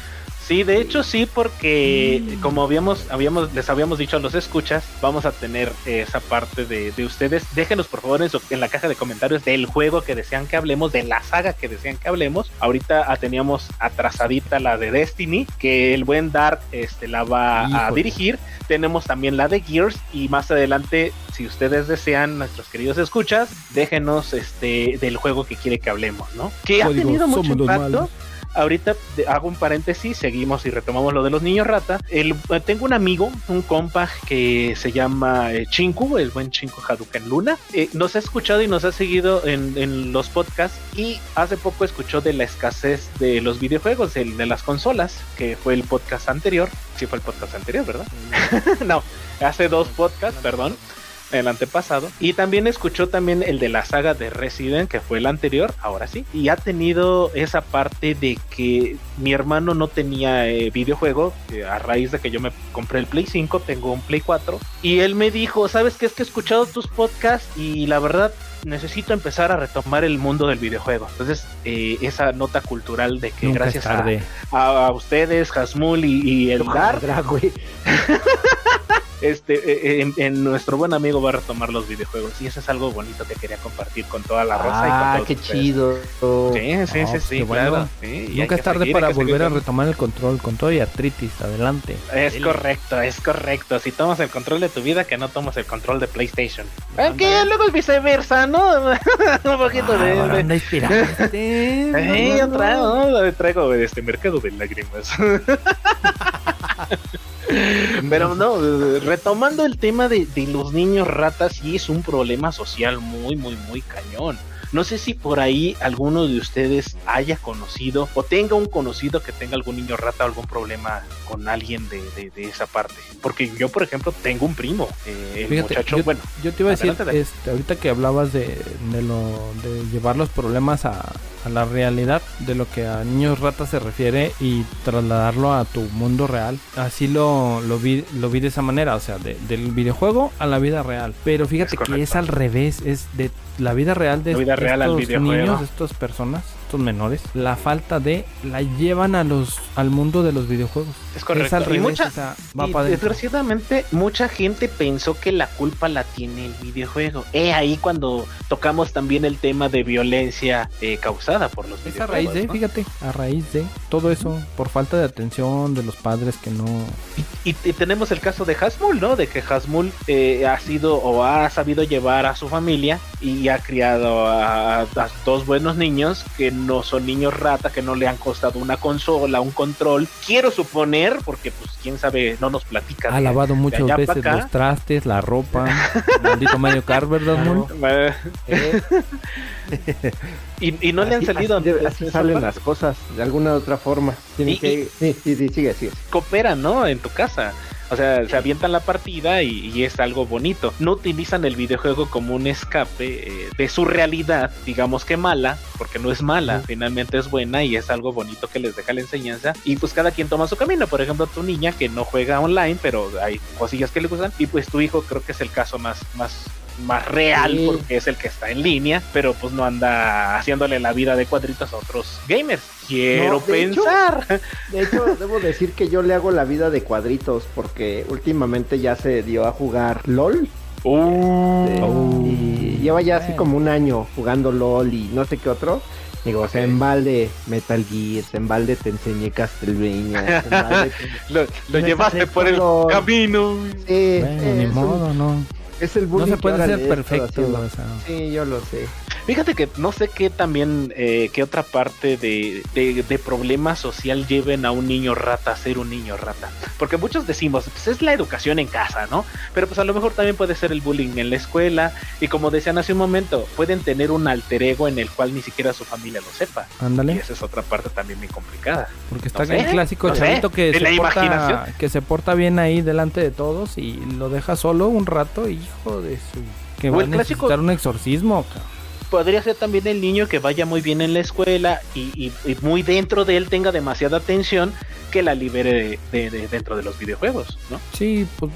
Sí, de hecho sí, porque como habíamos, habíamos, les habíamos dicho a los escuchas, vamos a tener esa parte de, de ustedes. Déjenos por favor en, su- en la caja de comentarios del juego que desean que hablemos, de la saga que desean que hablemos. Ahorita ah, teníamos atrasadita la de Destiny, que el buen Dark este, la va a dirigir. Tenemos también la de Gears y más adelante, si ustedes desean, nuestros queridos escuchas, déjenos este del juego que quiere que hablemos, ¿no? Que ha tenido mucho impacto malos. Ahorita de- hago un paréntesis, seguimos y retomamos lo de los niños rata. El, eh, tengo un amigo, un compa que se llama eh, Chinku, el buen Chinku Hadouken Luna. Eh, nos ha escuchado y nos ha seguido en, en los podcasts y hace poco escuchó de la escasez de los videojuegos, el de las consolas, que fue el podcast anterior. Sí fue el podcast anterior, ¿verdad? [LAUGHS] no, hace dos podcasts, perdón el antepasado y también escuchó también el de la saga de Resident que fue el anterior ahora sí y ha tenido esa parte de que mi hermano no tenía eh, videojuego eh, a raíz de que yo me compré el Play 5 tengo un Play 4 y él me dijo sabes qué es que he escuchado tus podcasts y la verdad necesito empezar a retomar el mundo del videojuego entonces eh, esa nota cultural de que Nunca gracias a, tarde. a, a ustedes Hasmul y, y el Dar. [LAUGHS] este, eh, en, en nuestro buen amigo va a retomar los videojuegos y eso es algo bonito que quería compartir con toda la raza y con Ah, qué ustedes. chido. Sí, sí, No, sí, sí, bueno. claro. sí, Nunca es tarde seguir, para volver a retomar el control con todo y artritis. Adelante. Es correcto, es correcto. Si tomas el control de tu vida, que no tomas el control de PlayStation. Aunque luego es viceversa, ¿no? [LAUGHS] Un poquito de. Ah, de- anda inspirado este. Eh, yo traigo, ¿no? traigo este mercado de lágrimas. [LAUGHS] Pero no, retomando el tema de, de los niños ratas, sí es un problema social muy, muy, muy cañón. No sé si por ahí alguno de ustedes haya conocido o tenga un conocido que tenga algún niño rata o algún problema con alguien de, de- de esa parte. Porque yo, por ejemplo, tengo un primo, eh, el Fíjate, muchacho, yo, bueno, yo te iba a decir, este, ahorita que hablabas de, de lo de llevar los problemas a, a la realidad, de lo que a niños ratas se refiere y trasladarlo a tu mundo real, así lo, lo vi lo vi de esa manera, o sea, de- del videojuego a la vida real. Pero fíjate Es que es al revés, es de la vida real de vida real al estos videojuego. niños, estas personas, estos menores, la falta de la llevan a los al mundo de los videojuegos. es correcto. Es al Y revés, mucha- o sea, va y para desgraciadamente, mucha gente pensó que la culpa la tiene el videojuego. He ahí cuando tocamos también el tema de violencia eh, causada por los Es a videojuegos. raíz de, ¿no? fíjate, a raíz de todo eso, por falta de atención de los padres que no... Y, y tenemos el caso de Hasmul, ¿no? De que Hasmul eh, ha sido o ha sabido llevar a su familia y ha criado a, a dos buenos niños que no son niños rata, que no le han costado una consola, un control. Quiero suponer, porque pues quién sabe, no nos platica. Ha de- lavado muchas veces los trastes, la ropa, [LAUGHS] maldito Mario Kart, ¿verdad? Eh, [LAUGHS] Eh, Y, y no le han salido así, de- así salen las cosas, de alguna otra forma. Tienen Y- que... Sí, sí, sigue, sigue. cooperan, ¿no? En tu casa. O sea, se avientan la partida y, y es algo bonito. No utilizan el videojuego como un escape eh, de su realidad, digamos que mala, porque no es mala, finalmente es buena y es algo bonito que les deja la enseñanza. Y pues cada quien toma su camino. Por ejemplo, tu niña que no juega online, pero hay cosillas que le gustan. Y pues tu hijo creo que es el caso más, más, más real Sí. porque es el que está en línea, pero pues no anda haciéndole la vida de cuadritos a otros gamers. Quiero No, de hecho- pensar. De hecho, [LAUGHS] debo decir que yo le hago la vida de cuadritos porque últimamente ya se dio a jugar LOL. Uh. eh, Oh. y lleva ya así como un año jugando LOL y no sé qué otro. Digo, o sea, en balde Metal Gear, en balde te enseñé Castlevania, en [LAUGHS] balde te- Lo, llevaste por el color. camino. Sí, Bueno, eh, ni es, un- modo, no. Es el No bullying se que puede ser perfecto, haciendo. o sea... Sí, yo lo sé. Fíjate que no sé qué también, eh, qué otra parte de, de, de problema social lleven a un niño rata a ser un niño rata. Porque muchos decimos, pues es la educación en casa, ¿no? Pero pues a lo mejor también puede ser el bullying en la escuela. Y como decían hace un momento, pueden tener un alter ego en el cual ni siquiera su familia lo sepa. Y Ándale, esa es otra parte también muy complicada. porque está no sé, el clásico no sé, chavito que, se porta, que se porta bien ahí delante de todos y lo deja solo un rato, hijo de su... Que va a clásico- necesitar un exorcismo, cabrón. podría ser también el niño que vaya muy bien en la escuela y, y- y muy dentro de él tenga demasiada atención que la libere de, de- de- dentro de los videojuegos, ¿no? Sí, pues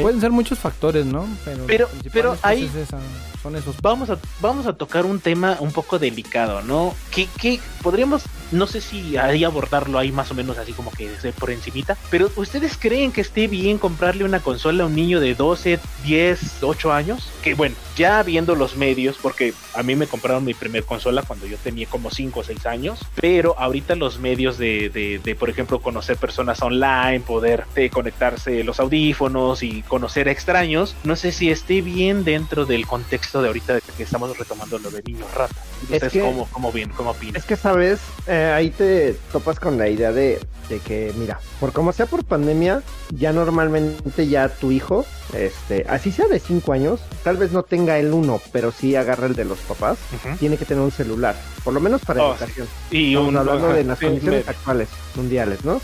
pueden ser muchos factores, ¿no? Pero, Pero- pero ahí- es esa- son esos. Vamos a, vamos a tocar un tema un poco delicado, ¿no? Que, que podríamos, no sé si ahí abordarlo ahí más o menos así como que de por encimita, pero ¿ustedes creen que esté bien comprarle una consola a un niño de 12, 10, 8 años? Que bueno, ya viendo los medios, porque a mí me compraron mi primer consola cuando yo tenía como 5 o 6 años, pero ahorita los medios de, de, de, por ejemplo, conocer personas online, poder eh, conectarse los audífonos y conocer extraños, no sé si esté bien dentro del contexto de ahorita de que estamos retomando lo de niños rata. Es ¿Ustedes que- cómo, cómo bien, cómo opinan? Es que, ¿sabes? Eh, ahí te topas con la idea de, de que, mira, por como sea por pandemia, ya normalmente ya tu hijo, este, así sea de 5 años, tal vez no tenga el uno, pero sí agarra el de los papás, tiene que tener un celular, por lo menos para Oh, educación. Y Estamos un, hablando ajá, de las sí, condiciones me- actuales, mundiales, ¿no?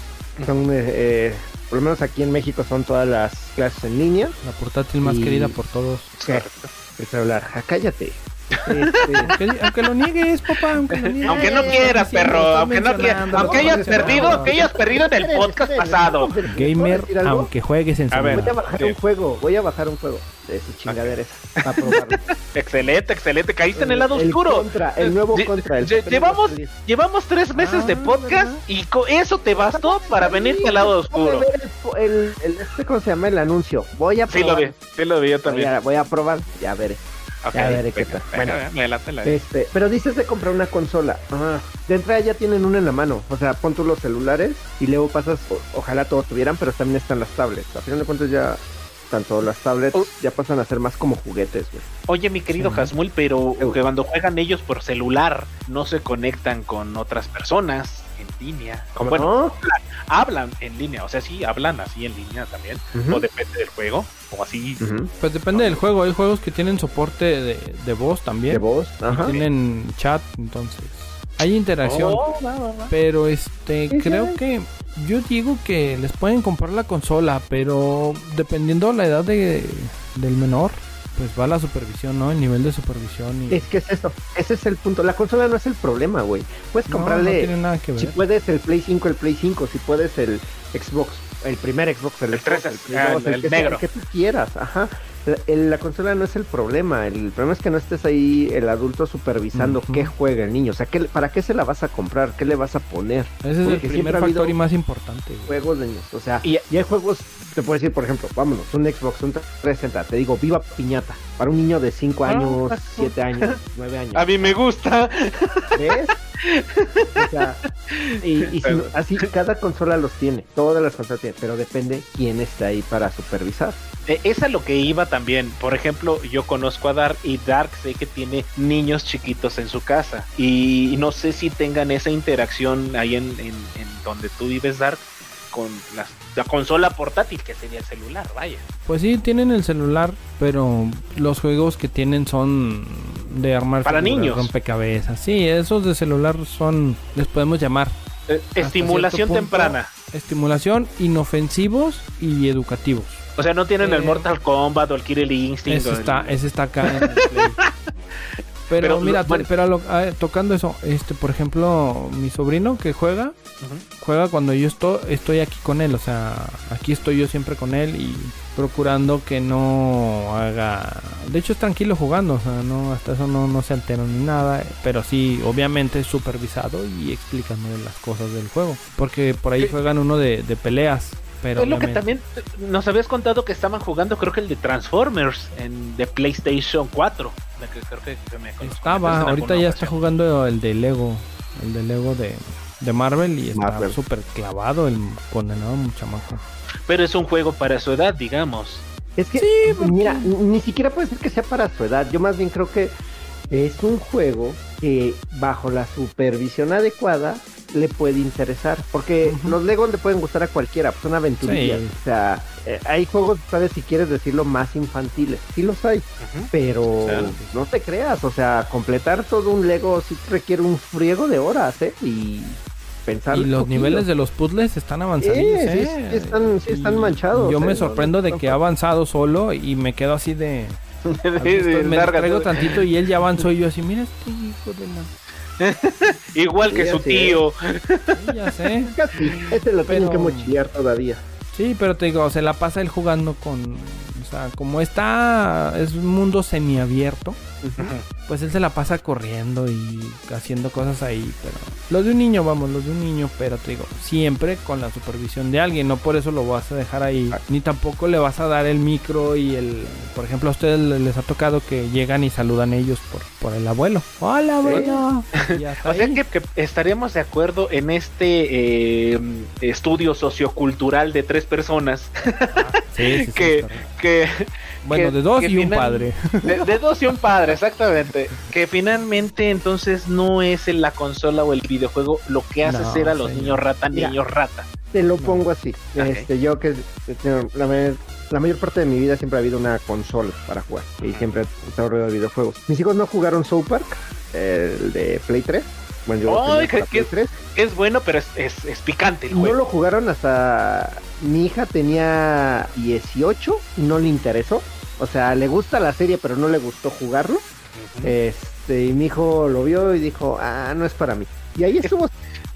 Son, eh, eh, por lo menos aquí en México son todas las clases en línea, La portátil más Y- querida por todos. El celular, ja, cállate. Este, Aunque, aunque lo niegues, papá, aunque lo niegues. Aunque no quieras, Sí, perro, aunque no quieras, aunque hayas perdido, aunque hayas perdido en el podcast pasado. esperen, ¿puedo Gamer, aunque juegues en A ver, Voy a bajar Sí. un juego, voy a bajar un juego de su chingadera esa, para probarlo. [LAUGHS] Excelente, excelente, caíste en el lado El oscuro. Contra, el nuevo Lle- contra. El llevamos-. Llevamos tres meses de Ah, podcast ¿verdad? y con eso te bastó para venirte al lado oscuro. El, el, el- este, ¿cómo se llama? El anuncio. Voy a Sí lo probar. vi, sí lo vi yo voy, también. a, voy a probar, ya veré. Ok, ya veré qué tal. Bueno. adelante. Este, pero dices de comprar una consola. Ajá. De entrada ya tienen una en la mano. O sea, pon tú los celulares y luego pasas. o- ojalá todos tuvieran, pero también están las tablets. A final de cuentas ya. Tanto las tablets Oh. ya pasan a ser más como juguetes, güey. Oye, mi querido. Hasmul, pero que cuando juegan ellos por celular no se conectan con otras personas. En línea. ¿Cómo bueno, no? hablan en línea, o sea, sí, hablan así en línea también, o depende del juego, o así. Pues depende del juego. Hay juegos que tienen soporte de, de voz también. De voz. Ajá. tienen chat, entonces. Hay interacción. Oh, va, va, va. Pero este, Sí, creo sí. que yo digo que les pueden comprar la consola, pero dependiendo la edad de, del menor, pues va la supervisión, ¿no? El nivel de supervisión y Es que es eso. Ese es el punto. La consola no es el problema, güey. Puedes no, no comprarle. tiene nada que ver. si puedes el Play 5, el Play 5. Si puedes el Xbox, el primer Xbox, el, El Xbox, 3, Play ah, 2, el que sea, negro. el que tú quieras. Ajá. La, el- la consola no es el problema. El problema es que no estés ahí el adulto supervisando qué juega el niño. O sea, ¿qué, ¿para qué se la vas a comprar? ¿Qué le vas a poner? Ese es el porque siempre primer factor y más importante. güey. Juegos de niños. O sea, Y- y hay juegos. Te puedo decir, por ejemplo, vámonos, un Xbox, un 360. Te digo, viva piñata. Para un niño de 5 Ah, años, ah, 7 años, 9 años. A mí me gusta. ¿Ves? O sea, y, y si no- así cada consola los tiene, todas las consolas tienen, pero depende quién está ahí para supervisar. Eh, Es a lo que iba también. Por ejemplo, yo conozco a Dark y Dark sé que tiene niños chiquitos en su casa. Y no sé si tengan esa interacción ahí en, en- en donde tú vives, Dark, con las- la consola portátil, que sería el celular, vaya. Pues sí, tienen el celular, pero los juegos que tienen son de armar Para figuras, niños. rompecabezas. Sí, esos de celular son, les podemos llamar Eh, Estimulación punto. temprana. estimulación, inofensivos y educativos. O sea, no tienen el Eh, Mortal Kombat o el Killer Instinct. Ese el- está, ese está acá en el [LAUGHS] Play. Pero, Pero, mira, bueno. pero lo- tocando eso, este, por ejemplo, mi sobrino que juega, juega cuando yo estoy, estoy aquí con él, o sea, aquí estoy yo siempre con él y procurando que no haga, de hecho es tranquilo jugando, o sea, no, hasta eso no, no se altera ni nada, pero sí, obviamente supervisado y explicándole las cosas del juego, porque por ahí juegan uno de, de peleas, pero es lo que también nos habías contado que estaban jugando, creo que el de Transformers en de PlayStation 4. de que creo que, que me Estaba, ahorita ya está jugando el de Lego, el de Lego de, de Marvel y está súper clavado el condenado chamaco. Pero es un juego para su edad, digamos. Es que, mira, n- ni siquiera puede ser que sea para su edad. Yo más bien creo que es un juego que bajo la supervisión adecuada le puede interesar. Porque los Legos le pueden gustar a cualquiera, pues son aventurillas. Sí. O sea, eh, hay juegos, sabes, si quieres decirlo, más infantiles. Sí los hay. Pero no te creas, o sea, completar todo un Lego sí requiere un friego de horas, ¿eh? Y pensar. Y los niveles de los puzzles están avanzados. Sí, sí, sí están- sí están manchados, Yo eh, me no- sorprendo de no- que ha avanzado solo y me quedo así de. [LAUGHS] Me traigo tantito y él ya avanzó y yo así, mira este hijo de la. [LAUGHS] Igual que Sí, su así es. tío. Sí, ya sé. [LAUGHS] Casi, este lo tienen Pero- que mochilear todavía. Sí, pero te digo, se la pasa él jugando con. O sea, como está. Es un mundo semiabierto. Pues él se la pasa corriendo y haciendo cosas ahí, pero lo de un niño, vamos, lo de un niño, pero te digo, siempre con la supervisión de alguien, no por eso lo vas a dejar ahí, ni tampoco le vas a dar el micro y el, por ejemplo, a ustedes les ha tocado que llegan y saludan ellos por, por el abuelo. Hola, abuelo. [LAUGHS] Hasta O sea que, que estaríamos de acuerdo en este eh, estudio sociocultural de tres personas. Sí, sí, sí, [LAUGHS] que, que bueno, que- de dos que y un padre. de, de dos y un padre, exactamente. Que finalmente entonces no es en la consola o el videojuego lo que hace No, ser a los señor. niños rata, niños rata. Te lo pongo así. Este, yo que la, mayor, la mayor parte de mi vida siempre ha habido una consola para jugar y siempre he estado rodeado de videojuegos. Mis hijos no jugaron South Park, el de Play 3. Bueno, yo para que- Play 3. Es bueno, pero es, es, es picante el No juego. lo jugaron hasta mi hija tenía 18 y no le interesó. O sea, le gusta la serie, pero no le gustó jugarlo. Este, y mi hijo lo vio y dijo, ah, no es para mí. Y ahí estuvo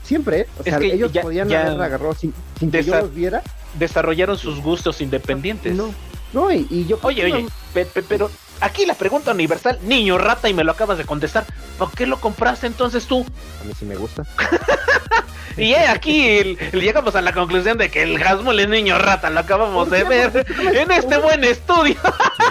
siempre, ¿eh? O Es sea, que ellos ya- podían ya- haberla agarrado sin, sin que yo los viera. Desarrollaron sus gustos independientes. No, no, y, y yo Oye, oye, pe- pe- pero aquí la pregunta universal, niño rata, y me lo acabas de contestar. ¿Por qué lo compraste entonces tú? a mí sí me gusta. [LAUGHS] Y eh, aquí el- el- llegamos a la conclusión de que el Hasmul es niño rata, lo acabamos de ver en este buen estudio.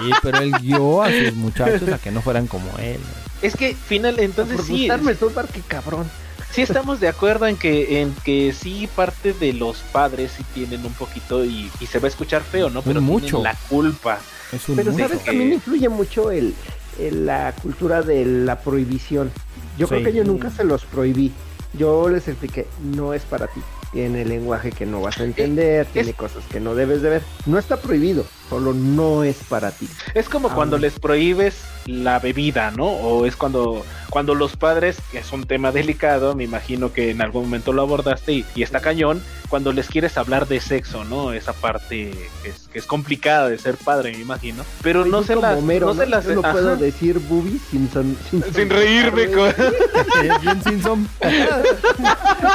Sí, pero él guió a sus muchachos a [LAUGHS] que no fueran como él. Es que final, entonces Por sí, gustarme qué cabrón. sí estamos de acuerdo en que en que sí parte de los padres sí tienen un poquito y, y se va a escuchar feo, ¿no? Pero mucho. tienen la culpa. Es un Pero mucho. sabes, también influye mucho el, el- la cultura de la prohibición. Yo creo que yo nunca se los prohibí. Yo les expliqué, no es para ti. Tiene lenguaje que no vas a entender, tiene cosas que no debes de ver. No está prohibido, solo no es para ti. Es como Ah, cuando bueno. les prohíbes la bebida, ¿no? O es cuando, cuando los padres, que es un tema delicado, me imagino que en algún momento lo abordaste y, y está cañón, cuando les quieres hablar de sexo, ¿no? Esa parte que es, que es complicada de ser padre, me imagino. Pero no se las... Homero, no se ¿no? las no ajá. puedo decir boobies sin, son- sin, Sin reírme, co- Eh, Bien Simpson.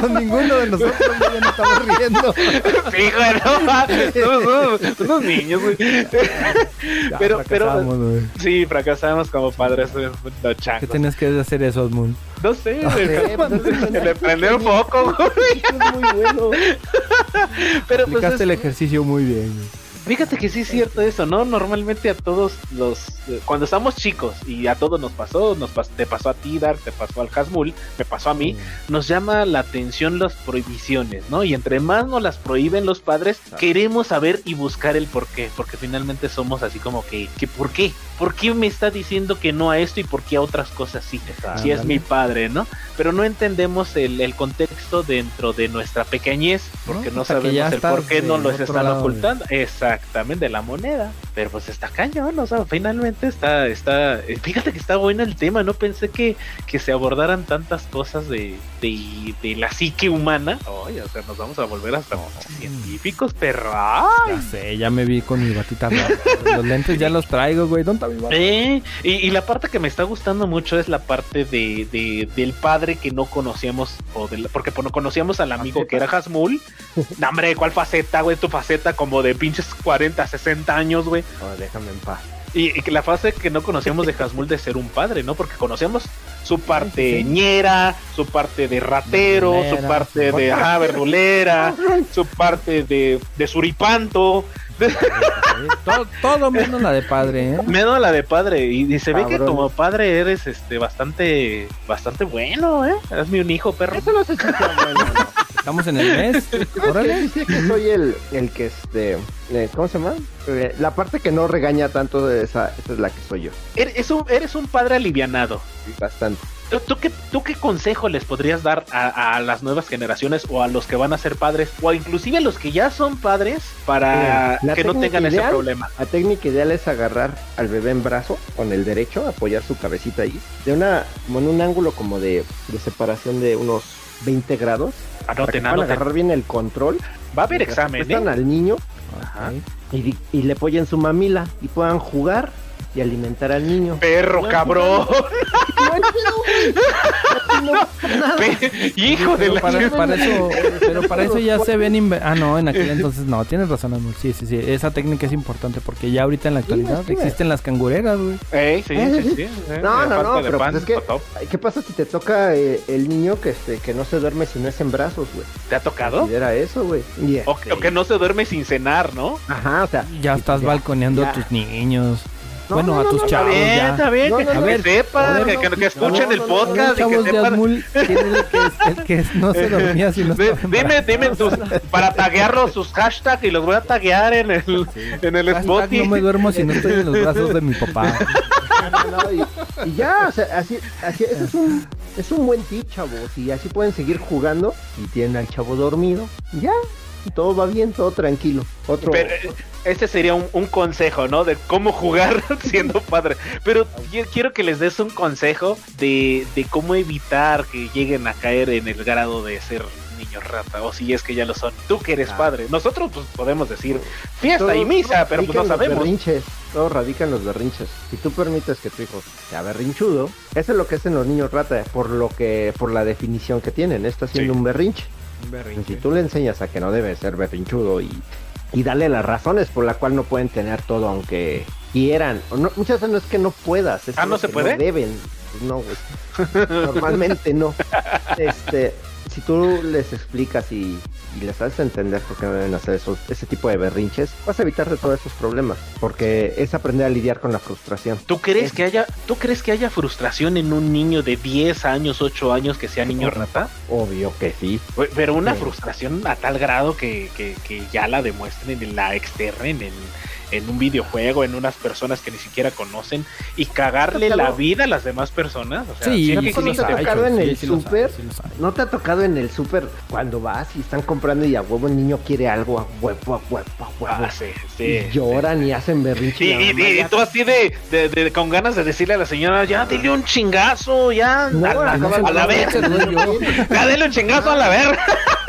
Con ninguno de nosotros ya nos estamos riendo. Sí, güey, no mames, somos, niños, güey. Ya Pero- pero- fracasamos, güey. Sí, fracasamos como padres, eh, no, ¿Qué changos. tenías que hacer eso, Osmund? No sé, No sé, pues, le prende un poco, güey. Es muy bueno. Pero pues Aplicaste es- el ejercicio muy bien. Fíjate que sí es cierto eso, ¿no? Normalmente a todos los... eh, Cuando estamos chicos y a todos nos pasó, nos pas- te pasó a ti, Dark, te pasó al Hasmul, me pasó a mí, nos llama la atención las prohibiciones, ¿no? Y entre más nos las prohíben los padres, queremos saber y buscar el por qué, porque finalmente somos así como que, que ¿por qué? ¿Por qué me está diciendo que no a esto y por qué a otras cosas sí? Si es mi padre, ¿no? Pero no entendemos el, el contexto dentro de nuestra pequeñez, porque no, sabemos el por qué no los están lado, ocultando. Exactamente, la moneda. Pero pues está cañón, o sea, finalmente está, está, eh, fíjate que está bueno el tema, no pensé que, que se abordaran tantas cosas de, de, de la psique humana. Oye, o sea, nos vamos a volver hasta científicos, pero ¡ay! Ya sé, ya me vi con mi batita. Los lentes ya los traigo, güey. ¿Dónde está mi bata? Eh, y, y la parte que me está gustando mucho es la parte de, de- del padre que no conocíamos, o del- porque pues, no conocíamos al amigo que era Hasmul. No, hombre, ¿cuál faceta, güey? Tu faceta como de pinches 40, 60 años, güey. Oh, déjame en paz. Y, y que la fase que no conocíamos de Hasmul de ser un padre, ¿no? Porque conocíamos su parte Sí, sí, sí. ñera, su parte de ratero, su parte de ajá, verdulera, su parte de, de suripanto. todo, todo menos la de padre, ¿eh? Menos la de padre. Y, y se ve que como padre eres este bastante bastante bueno, ¿eh? Hazme un hijo, perro. Eso no bueno no. Estamos en el mes. [LAUGHS] Órale. Que soy el, el que este, eh, ¿cómo se llama? Eh, la parte que no regaña tanto, esa, esa es la que soy yo. Eres un, eres un padre alivianado. Bastante. ¿Tú, tú qué, ¿Tú qué consejo les podrías dar a, a las nuevas generaciones o a los que van a ser padres o inclusive a los que ya son padres para la que no tengan ese ideal- problema? La técnica ideal es agarrar al bebé en brazo con el derecho, apoyar su cabecita ahí, de una, como en un ángulo como de, de separación de unos 20 grados. Para que Anoten, anoten. agarrar bien el control. Va a haber examen, ¿eh? al niño Ajá. y, y le apoyen su mamila y puedan jugar y alimentar al niño. Perro, No, cabrón. No. No, no, Hijo de Pero la para, para eso, pero para eso ya se ven. Ah, no, en aquel entonces no, tienes razón, amor. Sí, sí, sí. Esa técnica es importante porque ya ahorita en la actualidad sí, existen las cangureras, güey. Ey, sí, Eh, sí, sí. sí, eh, No, la no, no, de pero pan, pues es que, ¿qué pasa si te toca eh, el niño que este que no se duerme si no es en brazos, güey? ¿Te ha tocado? Considera eso, güey. Y O, o que no se duerme sin cenar, ¿no? Ajá, o sea, Ya estás ya, balconeando ya. a tus niños. No, bueno, no, a tus no, Está chavos bien, ya. está bien, No, que, no, que no, sepan, que, que- que escuchen no, el no, no, podcast y que chavos de sepan. Azmul el que, el que no se dormía [LAUGHS] si dime, dime tus, para taguearlos sus hashtags y los voy a taguear en el, en el Spotify. no me duermo si no estoy en los brazos de mi [LAUGHS] papá. y, y ya, o sea, así, así, ese es un, es un buen tip, chavos, y así pueden seguir jugando y tienen al chavo dormido, y ya, todo va bien, todo tranquilo. Otro, Pero eh, este sería un, un consejo, ¿no? De cómo jugar [LAUGHS] siendo padre. Pero yo quiero que les des un consejo de, de cómo evitar que lleguen a caer en el grado de ser niños rata, o si es que ya lo son. Tú que eres Ah. padre. Nosotros pues podemos decir fiesta todo- y misa, pero pues no sabemos. Berrinches, todo radica en los berrinches. Si tú permites que tu hijo sea berrinchudo, eso es lo que hacen los niños rata, por lo que, por la definición que tienen, está haciendo Sí. un berrinche. Si tú le enseñas a que no debe ser berrinchudo y, y darle las razones por la cual no pueden tener todo aunque quieran, o no, muchas veces no es que no puedas, es Ah, ¿no se puede? deben, Pues no, [LAUGHS] güey. Normalmente no. Este, si tú les explicas y, y les haces entender por qué deben hacer esos, ese tipo de berrinches, vas a evitarte todos esos problemas, porque es aprender a lidiar con la frustración. ¿Tú crees Es- que haya, tú crees que haya frustración en un niño de 10 años, 8 años que sea niño rata? Obvio que sí. Pe- Pero una Sí. frustración a tal grado que, que, que ya la demuestren, la externen en, en un videojuego, en unas personas que ni siquiera conocen y cagarle la vida a las demás personas. O sea, Sí, sí ¿No que te ha tocado en Sí, el sí sí sabe. ¿No te ha tocado en el súper cuando vas y están comprando y a huevo el niño quiere algo, a huevo, a huevo, a huevo? Ah, sí, sí, y sí. lloran y hacen berrinche. Y, tú así de, de- de- con ganas de decirle a la señora, ya dile un chingazo, ya, No, a la, acabas a la verga, no, [LAUGHS] ya dile un chingazo a la verga. [LAUGHS]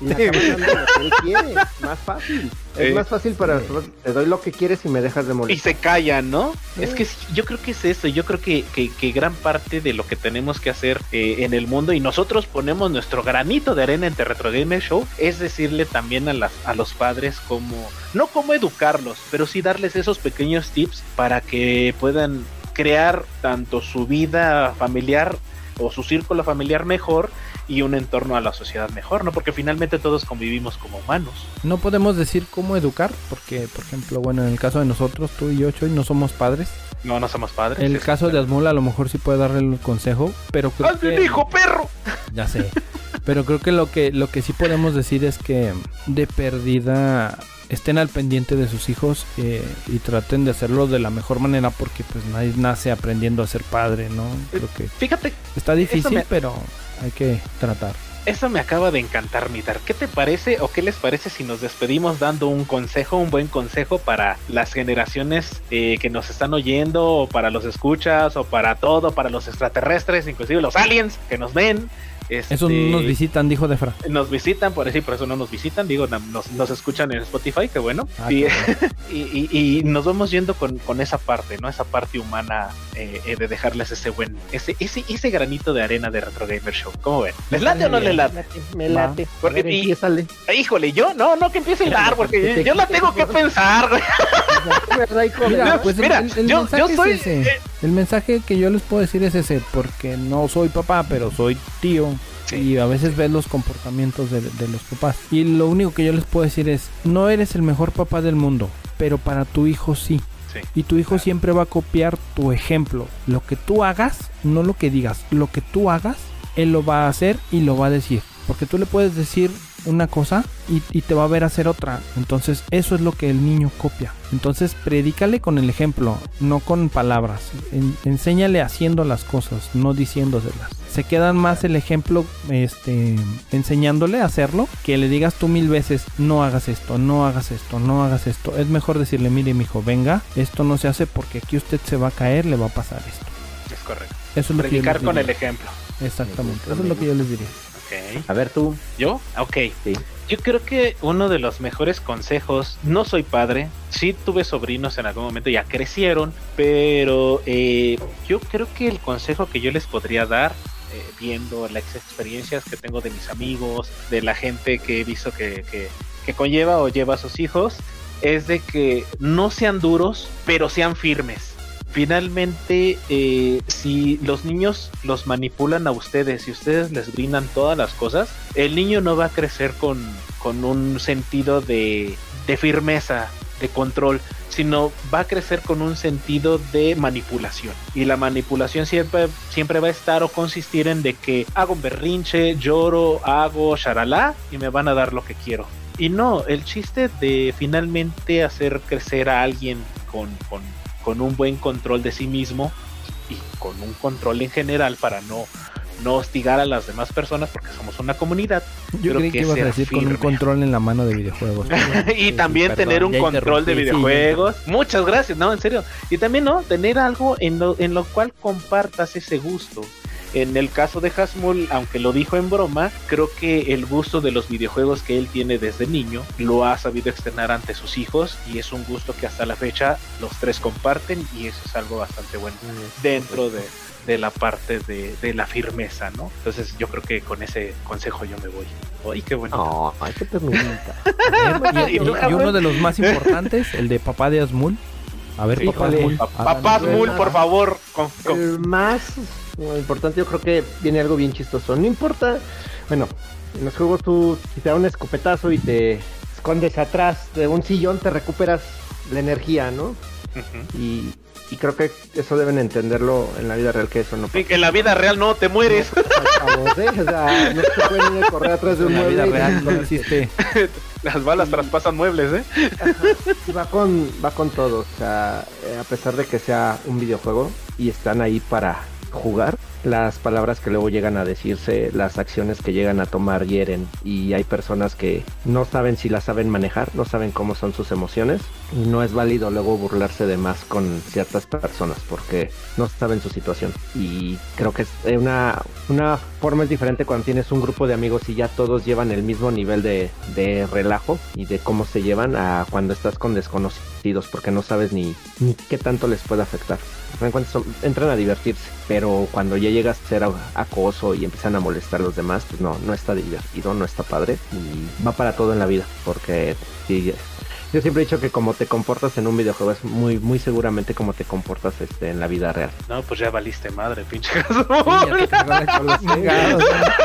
Y le acabas dando lo que él quiere. Más fácil. Es Eh. más fácil para te doy lo que quieres y me dejas de Y molestar. se callan, ¿no? Sí. Es que sí, yo creo que es eso, yo creo que, que- que gran parte de lo que tenemos que hacer eh, en el mundo y nosotros ponemos nuestro granito de arena en Retro Gamer Show es decirle también a, las, a los padres cómo, no cómo educarlos, pero sí darles esos pequeños tips para que puedan crear tanto su vida familiar o su círculo familiar mejor y un entorno a la sociedad mejor, ¿no? Porque finalmente todos convivimos como humanos. No podemos decir cómo educar, porque, por ejemplo, bueno, en el caso de nosotros, tú y yo, Choy, no somos padres. No, no somos padres. El es- caso de Asmul a lo mejor sí puede darle el consejo, pero creo ¡Haz que... hijo, perro! [LAUGHS] Ya sé. Pero creo que lo que lo que sí podemos decir es que de perdida estén al pendiente de sus hijos eh, y traten de hacerlo de la mejor manera porque pues nadie nace aprendiendo a ser padre, ¿no? Creo que Fíjate está difícil, me- pero hay que tratar. Eso me acaba de encantar, Mitar. ¿Qué te parece o qué les parece si nos despedimos dando un consejo, un buen consejo para las generaciones eh, que nos están oyendo, o para los escuchas, o para todo, para los extraterrestres, inclusive los aliens que nos ven? Este, Eso no nos visitan, dijo Defra. nos visitan, por decir, por eso no nos visitan, digo, nos, nos escuchan en Spotify, que bueno. Ah, y, qué [LAUGHS] y, y- y nos vamos yendo con, con esa parte, ¿no? Esa parte humana eh, eh, de dejarles ese buen, ese, ese, ese granito de arena de Retro Gamer Show. ¿Cómo ven? ¿Les late o no les late? Me late. Porque- A ver, y- empiézale. Híjole, yo no, no que empiece a hilar, porque yo, yo la tengo que pensar. [LAUGHS] Mira, pues Mira, el, el yo- yo soy, es ese. eh, El mensaje que yo les puedo decir es ese, porque no soy papá, pero soy tío. Sí. Y a veces ves los comportamientos de, de los papás. Y lo único que yo les puedo decir es, no eres el mejor papá del mundo, pero para tu hijo sí. Sí. Y tu hijo siempre va a copiar tu ejemplo. Lo que tú hagas, no lo que digas, lo que tú hagas, él lo va a hacer y lo va a decir. Porque tú le puedes decir una cosa y, y te va a ver hacer otra. Entonces eso es lo que el niño copia. Entonces predícale con el ejemplo, no con palabras. En- enséñale haciendo las cosas, no diciéndoselas. Se quedan más el ejemplo este, enseñándole a hacerlo que le digas tú mil veces no hagas esto, no hagas esto, no hagas esto. Es mejor decirle, mire mi hijo, venga, esto no se hace porque aquí usted se va a caer, le va a pasar esto. Es correcto. Eso es lo que yo Predicar con el ejemplo. Exactamente, eso es lo que yo les diría. Ok. A ver tú. ¿Yo? Ok. Sí. Yo creo que uno de los mejores consejos, no soy padre, sí tuve sobrinos en algún momento, ya crecieron, pero eh, yo creo que el consejo que yo les podría dar, eh, viendo las experiencias que tengo de mis amigos, de la gente que he visto que, que, que conlleva o lleva a sus hijos, es de que no sean duros, pero sean firmes. Finalmente, eh, si los niños los manipulan a ustedes y ustedes les brindan todas las cosas, el niño no va a crecer con, con un sentido de, de firmeza, de control, sino va a crecer con un sentido de manipulación. Y la manipulación siempre, siempre va a estar o consistir en de que hago un berrinche, lloro, hago charalá y me van a dar lo que quiero. Y no, el chiste de finalmente hacer crecer a alguien con, con, con un buen control de sí mismo y con un control en general para no, no hostigar a las demás personas porque somos una comunidad Yo Creo creí que que ibas a decir con un control en la mano de videojuegos. [LAUGHS] y Sí, también perdón, tener un control de sí, videojuegos. Muchas gracias, no, en serio. Y también, ¿no? Tener algo en lo, en lo cual compartas ese gusto. En el caso de Hasmul, aunque lo dijo en broma, creo que el gusto de los videojuegos que él tiene desde niño lo ha sabido externar ante sus hijos y es un gusto que hasta la fecha los tres comparten y eso es algo bastante bueno dentro de, de la parte de, de la firmeza, ¿no? Entonces yo creo que con ese consejo yo me voy. ¡Ay, qué bonito! Oh, ay, qué [LAUGHS] y, ¿Y y uno de los más importantes, el de papá de Asmul. A ver, papá Híjole. Asmul. Pa- háganos- Papás Mul, por favor, con- con- El más lo importante, yo creo que viene algo bien chistoso. No importa, bueno, en los juegos tú, si te da un escopetazo y te escondes atrás de un sillón, te recuperas la energía, ¿no? Y, y creo que eso deben entenderlo en la vida real, que eso no Sí, que en la vida real no te mueres. Chavos, ¿eh? O sea, no se pueden ir a correr atrás de un En la vida mueble y real no existe. [LAUGHS] Las balas traspasan muebles, ¿eh? Va con, va con todo, o sea, eh, a pesar de que sea un videojuego y están ahí para jugar, las palabras que luego llegan a decirse, las acciones que llegan a tomar hieren y hay personas que no saben si las saben manejar, no saben cómo son sus emociones y no es válido luego burlarse de más con ciertas personas porque no saben su situación y creo que es una, una forma es diferente cuando tienes un grupo de amigos y ya todos llevan el mismo nivel de, de relajo y de cómo se llevan a cuando estás con desconocidos porque no sabes ni, ni qué tanto les puede afectar. Entran a divertirse, pero cuando ya llegas a ser acoso y empiezan a molestar a los demás, pues no, no está divertido, no está padre y va para todo en la vida, porque sí, yo siempre he dicho que como te comportas en un videojuego es muy, muy seguramente como te comportas este, en la vida real. No, pues ya valiste madre, pinche Ya te cargó la chingada, o sea,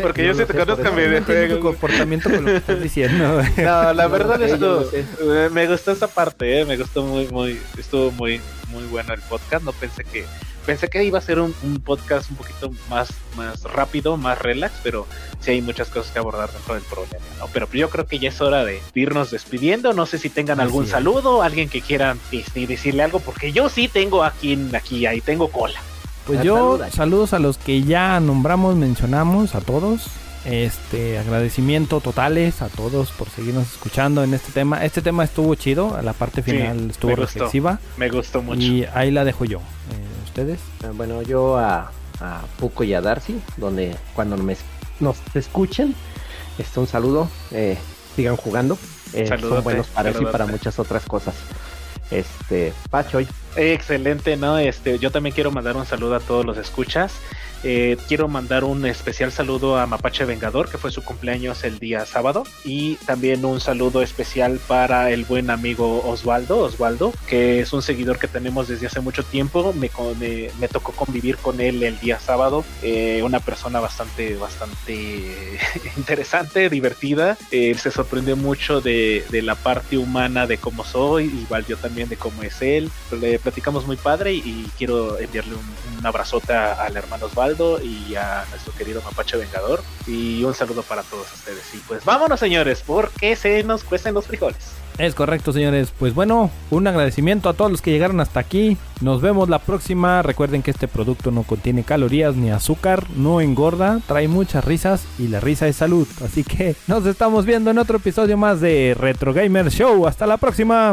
Porque yo sí te sé, conozco tu videojuegos. comportamiento con lo que estás diciendo. No, la verdad [LAUGHS] sé. eh, me gustó esa parte, eh, me gustó muy, muy, estuvo muy, muy bueno el podcast. No pensé que, pensé que iba a ser un, un podcast un poquito más, más rápido, más relax, pero sí hay muchas cosas que abordar dentro del problema, ¿no? Pero yo creo que ya es hora de irnos despidiendo. No sé si tengan Así algún es. saludo, alguien que quiera este, decirle algo, porque yo sí tengo aquí, aquí, ahí tengo cola. Pues Ah, yo, saludos a los que ya nombramos, mencionamos, a todos. Este, agradecimiento totales a todos por seguirnos escuchando en este tema. Este tema estuvo chido, a la parte Sí, final estuvo me gustó. reflexiva. Me gustó mucho. Y ahí la dejo yo. Eh, ¿Ustedes? Eh, Bueno, yo a, a Puco y a Darcy, donde cuando me, nos escuchen, este, un saludo, eh, sigan jugando, eh, son buenos para eso y para muchas otras cosas. Este, Pachoy, Excelente, ¿no? Este, yo también quiero mandar un saludo a todos los escuchas. Eh, quiero mandar un especial saludo a Mapache Vengador, que fue su cumpleaños el día sábado. Y también un saludo especial para el buen amigo Osvaldo, Osvaldo, que es un seguidor que tenemos desde hace mucho tiempo. Me, me, me tocó convivir con él el día sábado. Eh, una persona bastante, bastante [LAUGHS] interesante, divertida. Él se sorprendió mucho de, de la parte humana de cómo soy, igual yo también de cómo es él. Platicamos muy padre y, quiero enviarle un, un abrazote a- al hermano Osvaldo y a nuestro querido Mapache Vengador. Y un saludo para todos ustedes. Y pues vámonos, señores, porque se nos cuecen los frijoles. Es correcto, señores. Pues bueno, un agradecimiento a todos los que llegaron hasta aquí. Nos vemos la próxima. Recuerden que este producto no contiene calorías ni azúcar, no engorda, trae muchas risas y la risa es salud. Así que nos estamos viendo en otro episodio más de Retro Gamer Show. Hasta la próxima.